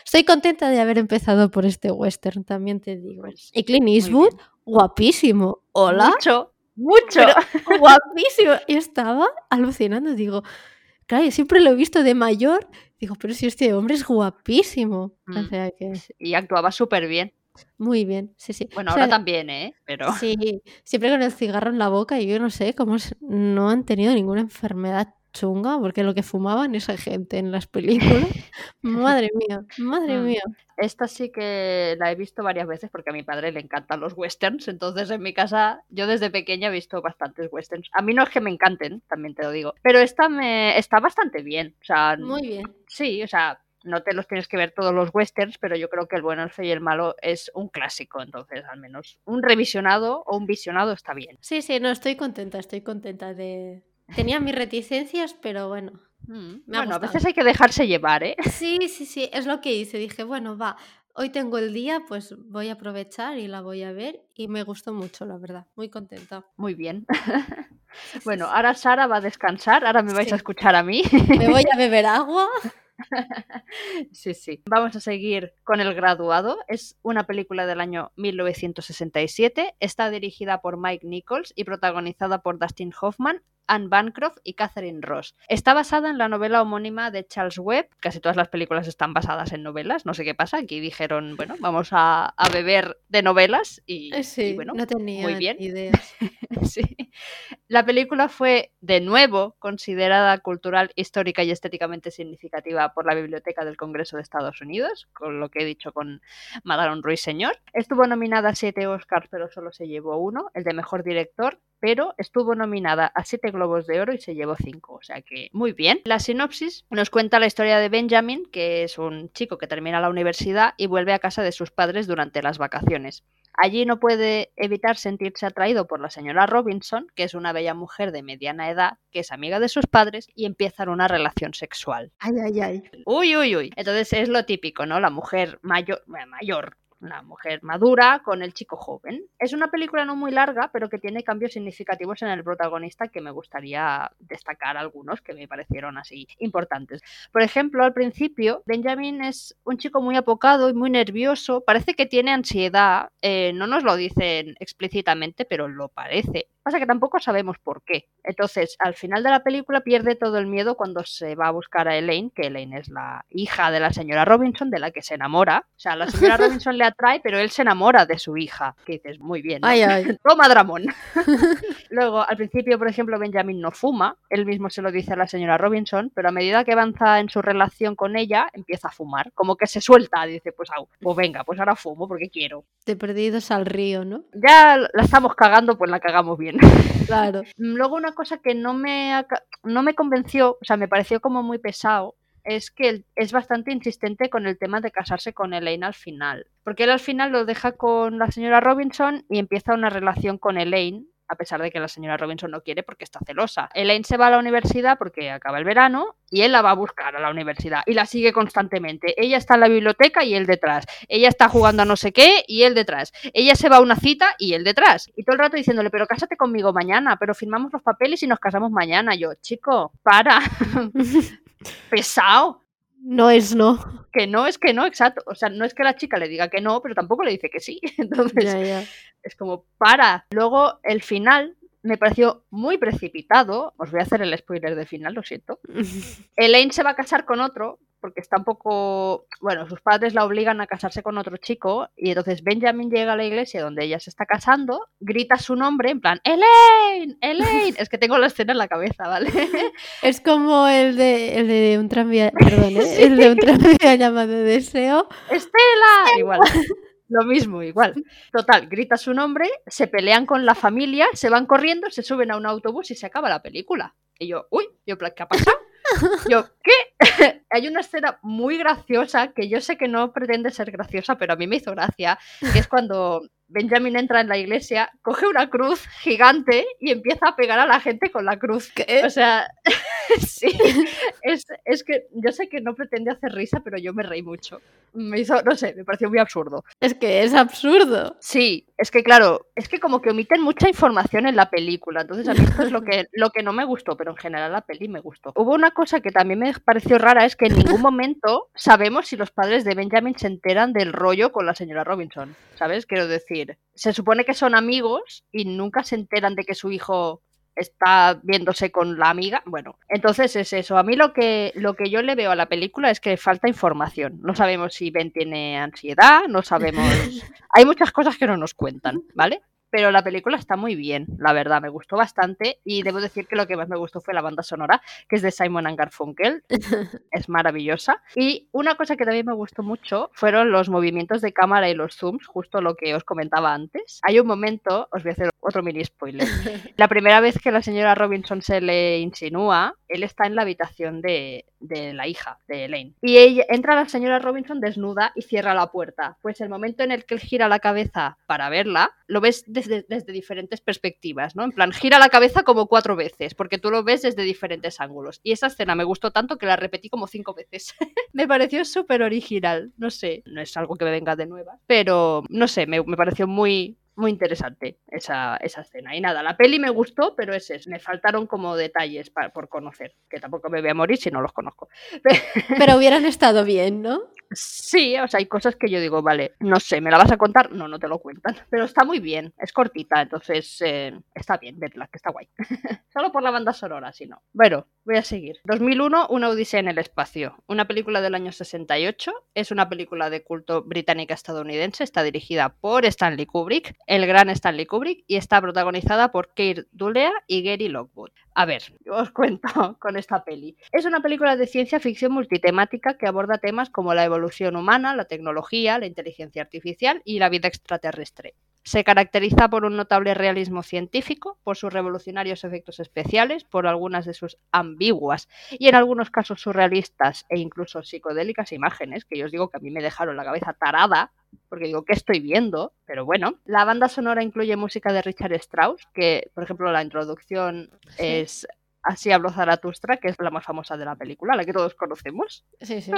Speaker 1: estoy contenta de haber empezado por este western, también te digo. Pues y Clint Eastwood, guapísimo. Hola.
Speaker 2: Mucho, mucho.
Speaker 1: guapísimo. Y estaba alucinando, digo, claro, yo siempre lo he visto de mayor Digo, pero si este hombre es guapísimo. O
Speaker 2: mm.
Speaker 1: sea que...
Speaker 2: Y actuaba súper bien.
Speaker 1: Muy bien, sí, sí.
Speaker 2: Bueno, ahora también, ¿eh? Pero...
Speaker 1: Sí, siempre con el cigarro en la boca y yo no sé cómo no han tenido ninguna enfermedad chunga, porque lo que fumaban esa gente en las películas, madre mía, madre mm. mía.
Speaker 2: Esta sí que la he visto varias veces porque a mi padre le encantan los westerns, entonces en mi casa yo desde pequeña he visto bastantes westerns. A mí no es que me encanten, también te lo digo, pero esta me está bastante bien, o sea,
Speaker 1: muy bien.
Speaker 2: Sí, o sea, no te los tienes que ver todos los westerns, pero yo creo que el bueno, el feo y el malo es un clásico, entonces al menos un revisionado o un visionado está bien.
Speaker 1: Sí, sí, no, estoy contenta, estoy contenta de, Tenía mis reticencias, pero bueno.
Speaker 2: Mm, bueno, a veces hay que dejarse llevar, ¿eh?
Speaker 1: Sí, sí, sí, es lo que hice. Dije, bueno, va, hoy tengo el día, pues voy a aprovechar y la voy a ver. Y me gustó mucho, la verdad. Muy contenta.
Speaker 2: Muy bien. bueno, ahora Sara va a descansar, ahora me vais a escuchar a mí.
Speaker 1: Me voy a beber agua.
Speaker 2: Sí, sí. Vamos a seguir con El Graduado. Es una película del año 1967. Está dirigida por Mike Nichols y protagonizada por Dustin Hoffman, Anne Bancroft y Catherine Ross. Está basada en la novela homónima de Charles Webb. Casi todas las películas están basadas en novelas. No sé qué pasa. Aquí dijeron, bueno, vamos a, beber de novelas y,
Speaker 1: sí,
Speaker 2: bueno,
Speaker 1: no tenía
Speaker 2: muy bien.
Speaker 1: ideas.
Speaker 2: sí. La película fue de nuevo considerada cultural, histórica y estéticamente significativa por la Biblioteca del Congreso de Estados Unidos, con lo que he dicho con Madaron Ruiz Señor. Estuvo nominada a siete Oscars, pero solo se llevó uno, el de mejor director, pero estuvo nominada a siete Globos de Oro y se llevó cinco, o sea que muy bien. La sinopsis nos cuenta la historia de Benjamin, que es un chico que termina la universidad y vuelve a casa de sus padres durante las vacaciones. Allí no puede evitar sentirse atraído por la señora Robinson, que es una bella mujer de mediana edad, que es amiga de sus padres, y empiezan una relación sexual.
Speaker 1: Ay, ay, ay.
Speaker 2: Uy, uy, uy. Entonces es lo típico, ¿no? La mujer mayor, mayor una mujer madura con el chico joven. Es una película no muy larga, pero que tiene cambios significativos en el protagonista que me gustaría destacar algunos que me parecieron así importantes. Por ejemplo, al principio, Benjamin es un chico muy apocado y muy nervioso, parece que tiene ansiedad, eh, no nos lo dicen explícitamente, pero lo parece. Pasa que tampoco sabemos por qué. Entonces, al final de la película pierde todo el miedo cuando se va a buscar a Elaine, que Elaine es la hija de la señora Robinson, de la que se enamora. O sea, la señora Robinson le atrae, pero él se enamora de su hija. Que dices, muy bien.
Speaker 1: Ay, ay.
Speaker 2: Toma, Dramón. Luego, al principio, por ejemplo, Benjamin no fuma. Él mismo se lo dice a la señora Robinson, pero a medida que avanza en su relación con ella, empieza a fumar. Como que se suelta. Dice, pues, pues venga, pues ahora fumo porque quiero.
Speaker 1: De perdidos al río, ¿no?
Speaker 2: Ya la estamos cagando, pues la cagamos bien.
Speaker 1: Claro.
Speaker 2: Luego una cosa que no me, no me convenció, o sea, me pareció como muy pesado, es que es bastante insistente con el tema de casarse con Elaine al final. Porque él al final lo deja con la señora Robinson y empieza una relación con Elaine a pesar de que la señora Robinson no quiere porque está celosa. Elaine se va a la universidad porque acaba el verano y él la va a buscar a la universidad y la sigue constantemente. Ella está en la biblioteca y él detrás. Ella está jugando a no sé qué y él detrás. Ella se va a una cita y él detrás. Y todo el rato diciéndole, pero cásate conmigo mañana, pero firmamos los papeles y nos casamos mañana. Yo, chico, para. Pesado.
Speaker 1: No es no.
Speaker 2: Que no es que no, exacto. O sea, no es que la chica le diga que no, pero tampoco le dice que sí. Entonces, es como, para. Luego, el final me pareció muy precipitado. Os voy a hacer el spoiler de final, lo siento. Elaine se va a casar con otro, porque está un poco. Bueno, sus padres la obligan a casarse con otro chico, y entonces Benjamin llega a la iglesia donde ella se está casando, grita su nombre en plan: ¡Elaine! ¡Elaine! es que tengo la escena en la cabeza, ¿vale?
Speaker 1: es como el de, el de un tranvía. Perdón, ¿eh? el de un tranvía llamado Deseo.
Speaker 2: ¡Estela! Igual. lo mismo, igual. Total, grita su nombre, se pelean con la familia, se van corriendo, se suben a un autobús y se acaba la película. Y yo, uy, yo, ¿qué ha pasado? Yo, ¿qué? Hay una escena muy graciosa que yo sé que no pretende ser graciosa, pero a mí me hizo gracia, que es cuando Benjamin entra en la iglesia, coge una cruz gigante y empieza a pegar a la gente con la cruz. O sea, sí, es, que yo sé que no pretende hacer risa, pero yo me reí mucho. Me hizo, no sé, me pareció muy absurdo.
Speaker 1: Es que es absurdo.
Speaker 2: Sí, es que claro, es que como que omiten mucha información en la película, entonces a mí esto es lo que, lo que no me gustó, pero en general la peli me gustó. Hubo una cosa que también me pareció rara, es que en ningún momento sabemos si los padres de Benjamin se enteran del rollo con la señora Robinson, ¿sabes? Quiero decir, se supone que son amigos y nunca se enteran de que su hijo está viéndose con la amiga. Bueno, entonces es eso. A mí lo que, lo que yo le veo a la película es que falta información. No sabemos si Ben tiene ansiedad, no sabemos... Hay muchas cosas que no nos cuentan, ¿vale? Pero la película está muy bien, la verdad, me gustó bastante y debo decir que lo que más me gustó fue la banda sonora, que es de Simon Garfunkel, es maravillosa. Y una cosa que también me gustó mucho fueron los movimientos de cámara y los zooms, justo lo que os comentaba antes. Hay un momento, os voy a hacer otro mini spoiler. La primera vez que la señora Robinson se le insinúa, él está en la habitación de, de la hija de Elaine. Y ella, entra la señora Robinson desnuda y cierra la puerta. Pues el momento en el que él gira la cabeza para verla, lo ves desde, diferentes perspectivas, ¿no? En plan, gira la cabeza como cuatro veces, porque tú lo ves desde diferentes ángulos. Y esa escena me gustó tanto que la repetí como cinco veces. me pareció súper original, no sé, no es algo que me venga de nueva, pero no sé, me, pareció muy, muy interesante esa, esa, escena. Y nada, la peli me gustó, pero es eso. Me faltaron como detalles por conocer, que tampoco me voy a morir si no los conozco.
Speaker 1: Pero hubieran estado bien, ¿no?
Speaker 2: Sí, o sea, hay cosas que yo digo, vale, no sé, ¿me la vas a contar? No, no te lo cuentan. Pero está muy bien, es cortita, entonces eh, está bien, verla, que está guay. Solo por la banda sonora, si no. Bueno, voy a seguir. 2001, Una Odisea en el Espacio. Una película del año 68. Es una película de culto británica-estadounidense. Está dirigida por Stanley Kubrick el gran Stanley Kubrick, y está protagonizada por Keir Dulea y Gary Lockwood. A ver, os cuento con esta peli. Es una película de ciencia ficción multitemática que aborda temas como la evolución humana, la tecnología, la inteligencia artificial y la vida extraterrestre. Se caracteriza por un notable realismo científico, por sus revolucionarios efectos especiales, por algunas de sus ambiguas y en algunos casos surrealistas e incluso psicodélicas imágenes, que yo os digo que a mí me dejaron la cabeza tarada, porque digo, ¿qué estoy viendo? Pero bueno, la banda sonora incluye música de Richard Strauss, que por ejemplo la introducción es Así habló Zaratustra, que es la más famosa de la película, la que todos conocemos.
Speaker 1: Sí, sí.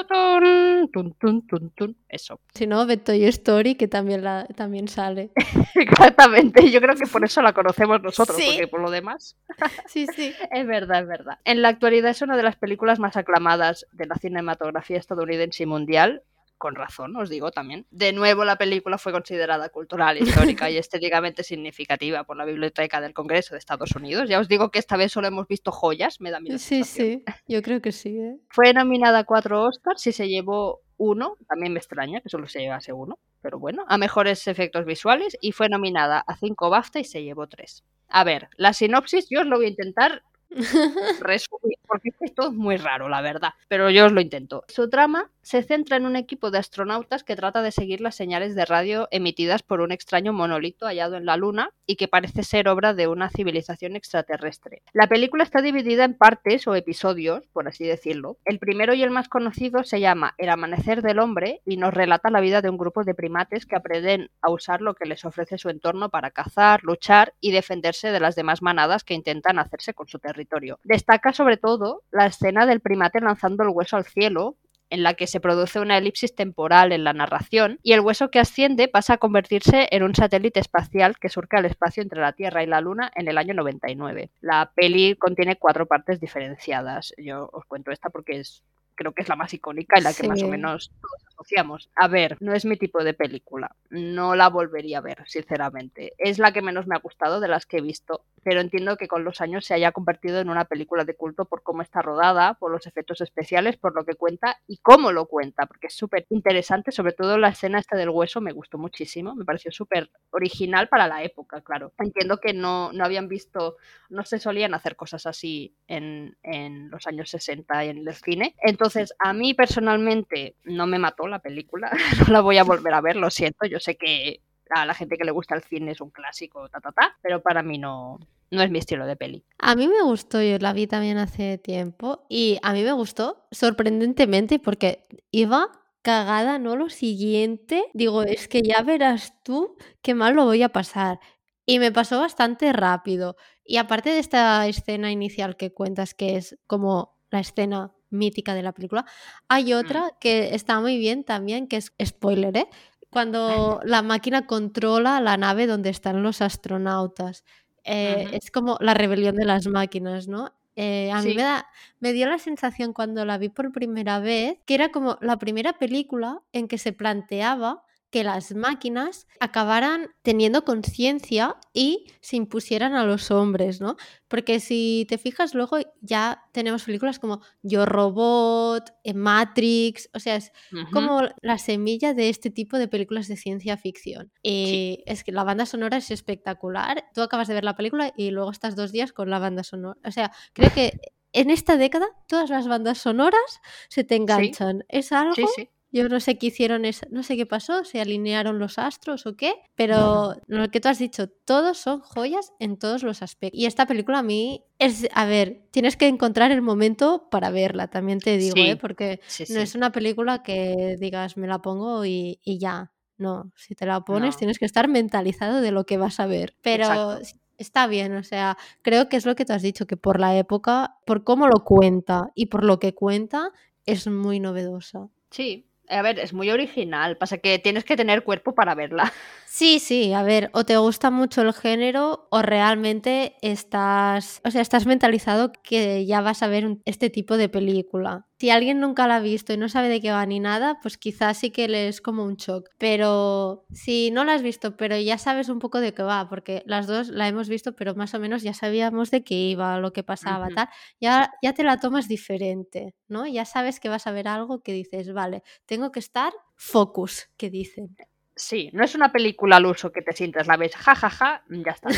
Speaker 2: Eso.
Speaker 1: Si no, de Toy Story, que también, la, también sale.
Speaker 2: Exactamente, yo creo que por eso la conocemos nosotros, porque por lo demás.
Speaker 1: sí, sí.
Speaker 2: Es verdad, es verdad. En la actualidad es una de las películas más aclamadas de la cinematografía estadounidense y mundial con razón, os digo también. De nuevo, la película fue considerada cultural, histórica y estéticamente significativa por la Biblioteca del Congreso de Estados Unidos. Ya os digo que esta vez solo hemos visto joyas, me da miedo.
Speaker 1: Sí, sí, yo creo que sí. ¿eh?
Speaker 2: Fue nominada a cuatro Oscars y se llevó uno, también me extraña que solo se llevase uno, pero bueno, a mejores efectos visuales y fue nominada a cinco BAFTA y se llevó tres. A ver, la sinopsis yo os lo voy a intentar resumir, porque esto es muy raro, la verdad, pero yo os lo intento. Su trama se centra en un equipo de astronautas que trata de seguir las señales de radio emitidas por un extraño monolito hallado en la Luna y que parece ser obra de una civilización extraterrestre. La película está dividida en partes o episodios, por así decirlo. El primero y el más conocido se llama El amanecer del hombre y nos relata la vida de un grupo de primates que aprenden a usar lo que les ofrece su entorno para cazar, luchar y defenderse de las demás manadas que intentan hacerse con su territorio. Destaca sobre todo la escena del primate lanzando el hueso al cielo, en la que se produce una elipsis temporal en la narración y el hueso que asciende pasa a convertirse en un satélite espacial que surca el espacio entre la Tierra y la Luna en el año 99. La peli contiene cuatro partes diferenciadas. Yo os cuento esta porque es creo que es la más icónica y la que más o menos todos asociamos. A ver, no es mi tipo de película, no la volvería a ver, sinceramente. Es la que menos me ha gustado de las que he visto, pero entiendo que con los años se haya convertido en una película de culto por cómo está rodada, por los efectos especiales, por lo que cuenta y cómo lo cuenta, porque es súper interesante, sobre todo la escena esta del hueso me gustó muchísimo, me pareció súper original para la época, claro. Entiendo que no, no habían visto, no se solían hacer cosas así en, en los años 60 en el cine. Entonces, Entonces, a mí personalmente no me mató la película, no la voy a volver a ver, lo siento, yo sé que a la gente que le gusta el cine es un clásico, ta, ta, ta, pero para mí no, no es mi estilo de peli.
Speaker 1: A mí me gustó, yo la vi también hace tiempo y a mí me gustó sorprendentemente porque iba cagada, ¿no? Lo siguiente, digo, es que ya verás tú qué mal lo voy a pasar. Y me pasó bastante rápido. Y aparte de esta escena inicial que cuentas, que es como la escena mítica de la película, hay
Speaker 2: Mm.
Speaker 1: otra que está muy bien también, que es spoiler, ¿eh? Cuando la máquina controla la nave donde están los astronautas. Eh, es como la rebelión de las máquinas, ¿no? Eh, a mí me, da, me dio la sensación cuando la vi por primera vez que era como la primera película en que se planteaba que las máquinas acabaran teniendo conciencia y se impusieran a los hombres, ¿no? Porque si te fijas luego ya tenemos películas como Yo Robot, eh, Matrix, o sea, es como la semilla de este tipo de películas de ciencia ficción.
Speaker 2: Sí.
Speaker 1: Y es que la banda sonora es espectacular. Tú acabas de ver la película y luego estás dos días con la banda sonora. O sea, creo que en esta década todas las bandas sonoras se te
Speaker 2: Sí,
Speaker 1: enganchan. Es algo,
Speaker 2: sí, sí.
Speaker 1: Yo no sé qué hicieron, esa- no sé qué pasó, se alinearon los astros o qué, pero lo que tú has dicho, todos son joyas en todos los aspectos. Y esta película a mí es, a ver, tienes que encontrar el momento para verla, también te digo, ¿eh? Porque
Speaker 2: sí,
Speaker 1: no es una película que digas, me la pongo y, y ya. No, si te la pones
Speaker 2: No,
Speaker 1: tienes que estar mentalizado de lo que vas a ver. Pero
Speaker 2: exacto.
Speaker 1: está bien, o sea, creo que es lo que tú has dicho, que por la época, por cómo lo cuenta y por lo que cuenta, es muy novedosa.
Speaker 2: Sí. A ver, es muy original. Pasa que tienes que tener cuerpo para verla.
Speaker 1: Sí, sí, a ver, o te gusta mucho el género o realmente estás, o sea, estás mentalizado que ya vas a ver un- este tipo de película. Si alguien nunca la ha visto y no sabe de qué va ni nada, pues quizás sí que le es como un shock. Pero si no la has visto, pero ya sabes un poco de qué va, porque las dos la hemos visto, pero más o menos ya sabíamos de qué iba, lo que pasaba,
Speaker 2: Ujú.
Speaker 1: tal, ya, ya te la tomas diferente, ¿no? Ya sabes que vas a ver algo que dices, vale, tengo que estar focus, que dicen.
Speaker 2: Sí, no es una película al uso que te sientas, la ves, jajaja, ya está.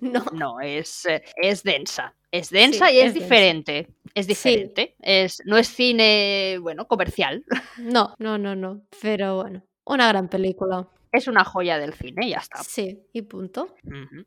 Speaker 2: No,
Speaker 1: no.
Speaker 2: no, es, eh, es densa. Es densa
Speaker 1: Sí,
Speaker 2: y es,
Speaker 1: es densa.
Speaker 2: diferente. Es
Speaker 1: Sí.
Speaker 2: diferente. Es, no es cine, bueno, comercial.
Speaker 1: No, no, no, no. Pero bueno, una gran película.
Speaker 2: Es una joya del cine ya está.
Speaker 1: Sí, y punto.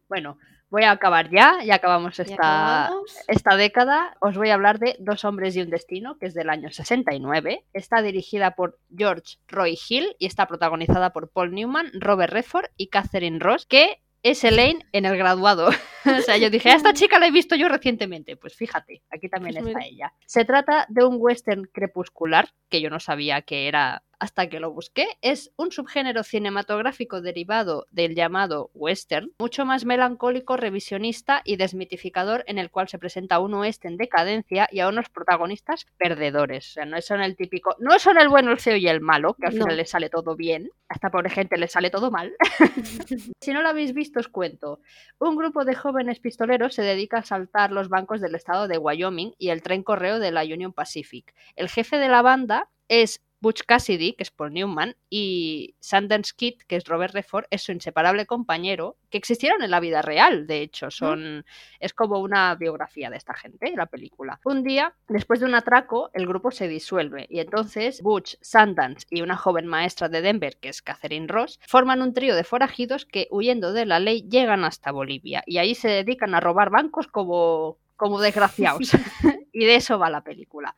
Speaker 2: Bueno, voy a acabar ya. Ya acabamos esta,
Speaker 1: acabamos.
Speaker 2: esta década. Os voy a hablar de Dos hombres y un destino, que es del año 69. Está dirigida por George Roy Hill y está protagonizada por Paul Newman, Robert Redford y Catherine Ross, que es Elaine en el graduado. o sea, yo dije, a esta chica la he visto yo recientemente. Pues fíjate, aquí también
Speaker 1: Pues
Speaker 2: está
Speaker 1: mira.
Speaker 2: ella. Se trata de un western crepuscular, que yo no sabía que era hasta que lo busqué. Es un subgénero cinematográfico derivado del llamado western, mucho más melancólico, revisionista y desmitificador, en el cual se presenta un oeste en decadencia y a unos protagonistas perdedores. O sea, no son el típico, no son el bueno, el feo y el malo, que al
Speaker 1: No.
Speaker 2: final les sale todo bien. A esta pobre gente le sale todo mal. Si no lo habéis visto, os cuento. Un grupo de jóvenes pistoleros se dedica a saltar los bancos del estado de Wyoming y el tren correo de la Union Pacific. El jefe de la banda es Butch Cassidy, que es Paul Newman, y Sundance Kid, que es Robert Redford, es su inseparable compañero, que existieron en la vida real, de hecho, son es como una biografía de esta gente, la película. Un día, después de un atraco, el grupo se disuelve y entonces Butch, Sundance y una joven maestra de Denver, que es Catherine Ross, forman un trío de forajidos que, huyendo de la ley, llegan hasta Bolivia y ahí se dedican a robar bancos como, como desgraciados. y de eso va la película.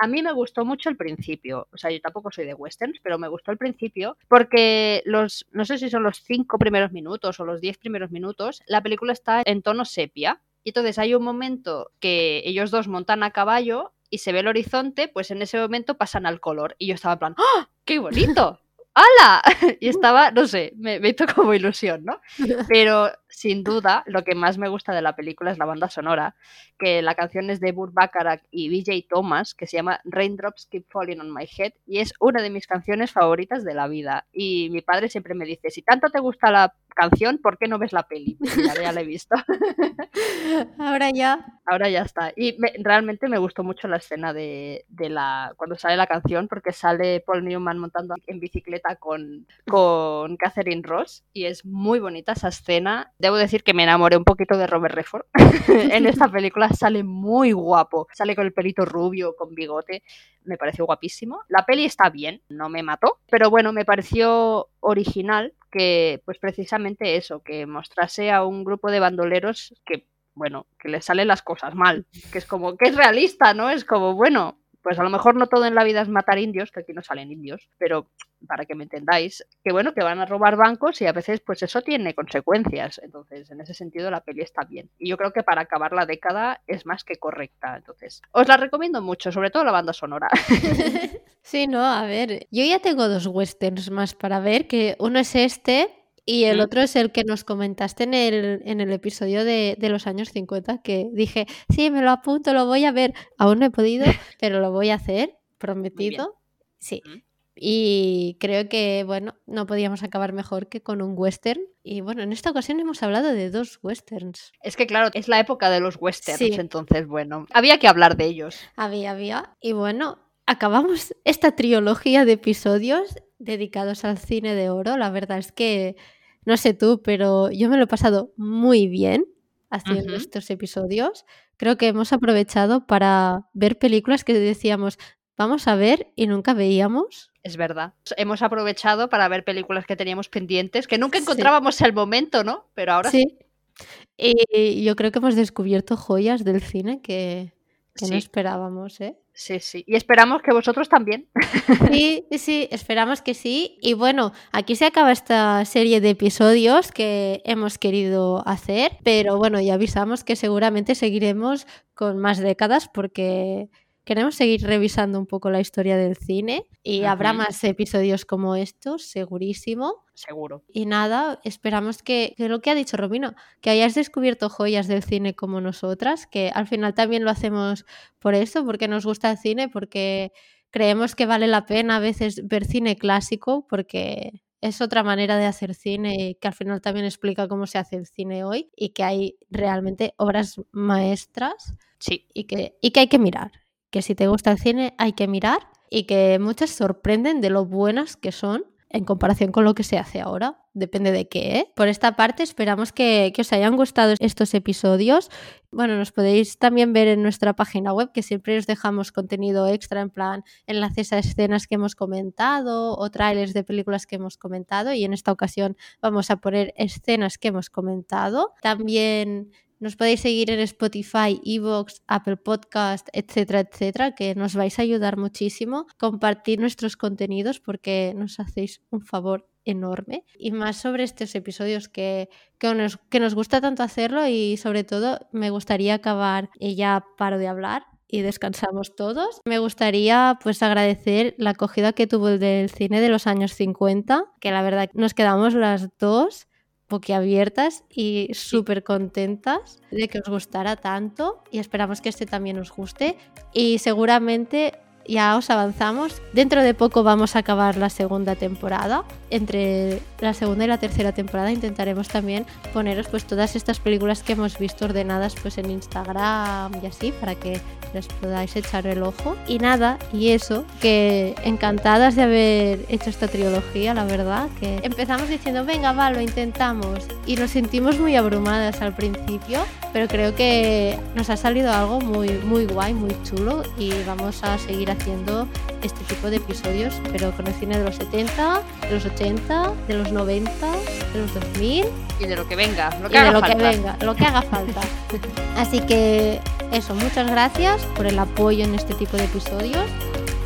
Speaker 2: A mí me gustó mucho el principio, o sea, yo tampoco soy de westerns, pero me gustó el principio porque los, no sé si son los cinco primeros minutos o los diez primeros minutos, la película está en tono sepia. Y entonces hay un momento que ellos dos montan a caballo y se ve el horizonte, pues en ese momento pasan al color. Y yo estaba en plan, ¡ah! ¡Qué bonito! ¡Hala! Y estaba, no sé, me, me hizo como ilusión, ¿no? Pero sin duda, lo que más me gusta de la película es la banda sonora, que la canción es de Burt Bacharach y BJ Thomas, que se llama Raindrops Keep Falling on My Head, y es una de mis canciones favoritas de la vida. Y mi padre siempre me dice, si tanto te gusta la canción, ¿por qué no ves la peli? Pues ya, ya la he visto.
Speaker 1: Ahora ya.
Speaker 2: Ahora ya está. Y me, realmente me gustó mucho la escena de, de, la cuando sale la canción, porque sale Paul Newman montando en bicicleta con, con Catherine Ross, y es muy bonita esa escena Debo decir que me enamoré un poquito de Robert Redford. en esta película sale muy guapo. Sale con el pelito rubio, con bigote. Me pareció guapísimo. La peli está bien, no me mató. Pero bueno, me pareció original que, pues precisamente eso, que mostrase a un grupo de bandoleros que bueno, que les salen las cosas mal, que es como, que es realista, ¿no? Es como, bueno, pues a lo mejor no todo en la vida es matar indios, que aquí no salen indios, pero para que me entendáis, que bueno, que van a robar bancos y a veces pues eso tiene consecuencias. Entonces, en ese sentido la peli está bien. Y yo creo que para acabar la década es más que correcta. Entonces, os la recomiendo mucho, sobre todo la banda sonora.
Speaker 1: Sí, no, a ver, yo ya tengo dos westerns más para ver, que uno es este, y el otro es el que nos comentaste en el, en el episodio de, los años 50, que dije, sí, me lo apunto, lo voy a ver. Aún no he podido, pero lo voy a hacer, prometido. Sí. Y creo que, bueno, no podíamos acabar mejor que con un western. Y bueno, en esta ocasión hemos hablado de dos westerns.
Speaker 2: Es que, claro, es la época de los westerns, entonces, bueno, había que hablar de ellos.
Speaker 1: Había, había. Y bueno, acabamos esta trilogía de episodios dedicados al cine de oro. La verdad es que no sé tú, pero yo me lo he pasado muy bien haciendo estos episodios. Creo que hemos aprovechado para ver películas que decíamos, vamos a ver y nunca veíamos.
Speaker 2: Es verdad. Hemos aprovechado para ver películas que teníamos pendientes, que nunca encontrábamos el momento, ¿no? Pero ahora sí.
Speaker 1: Y yo creo que hemos descubierto joyas del cine que, no esperábamos, ¿eh?
Speaker 2: Sí, sí. Y esperamos que vosotros también.
Speaker 1: Sí, sí, esperamos que sí. Y bueno, aquí se acaba esta serie de episodios que hemos querido hacer, pero bueno, ya avisamos que seguramente seguiremos con más décadas porque queremos seguir revisando un poco la historia del cine y habrá más episodios como estos, segurísimo.
Speaker 2: Seguro.
Speaker 1: Y nada, esperamos que, lo que ha dicho Romino, que hayas descubierto joyas del cine como nosotras, que al final también lo hacemos por eso, porque nos gusta el cine, porque creemos que vale la pena a veces ver cine clásico, porque es otra manera de hacer cine que al final también explica cómo se hace el cine hoy y que hay realmente obras maestras
Speaker 2: sí.
Speaker 1: y, que, y que hay que mirar que si te gusta el cine hay que mirar y que muchas sorprenden de lo buenas que son en comparación con lo que se hace ahora. Depende de qué. ¿eh? Por esta parte, esperamos que, os hayan gustado estos episodios. Bueno, nos podéis también ver en nuestra página web, que siempre os dejamos contenido extra, en plan enlaces a escenas que hemos comentado o trailers de películas que hemos comentado. Y en esta ocasión vamos a poner escenas que hemos comentado. También nos podéis seguir en Spotify, Evox, Apple Podcast, etcétera, etcétera, que nos vais a ayudar muchísimo. Compartir nuestros contenidos porque nos hacéis un favor enorme. Y más sobre estos episodios que, que, nos, que nos gusta tanto hacerlo y sobre todo me gustaría acabar y ya paro de hablar y descansamos todos. Me gustaría pues agradecer la acogida que tuvo el del cine de los años 50, que la verdad nos quedamos las dos boquiabiertas y súper contentas de que os gustara tanto y esperamos que este también os guste. Y seguramente ya os avanzamos. Dentro de poco vamos a acabar la segunda temporada. Entre la segunda y la tercera temporada intentaremos también poneros pues todas estas películas que hemos visto ordenadas pues en Instagram y así para que les podáis echar el ojo. Y nada, y eso, que encantadas de haber hecho esta trilogía, la verdad, que empezamos diciendo, venga, va, lo intentamos. Y nos sentimos muy abrumadas al principio, pero creo que nos ha salido algo muy, muy guay, muy chulo y vamos a seguir haciendo este tipo de episodios, pero con el cine de los 70, de los 80, de los 90, de los 2000.
Speaker 2: Y de lo que venga, lo que, haga
Speaker 1: lo
Speaker 2: falta.
Speaker 1: que venga, lo que haga falta. Así que eso, muchas gracias por el apoyo en este tipo de episodios.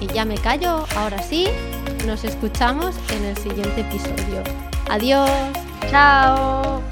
Speaker 1: Y ya me callo, ahora sí, nos escuchamos en el siguiente episodio. Adiós.
Speaker 2: Chao.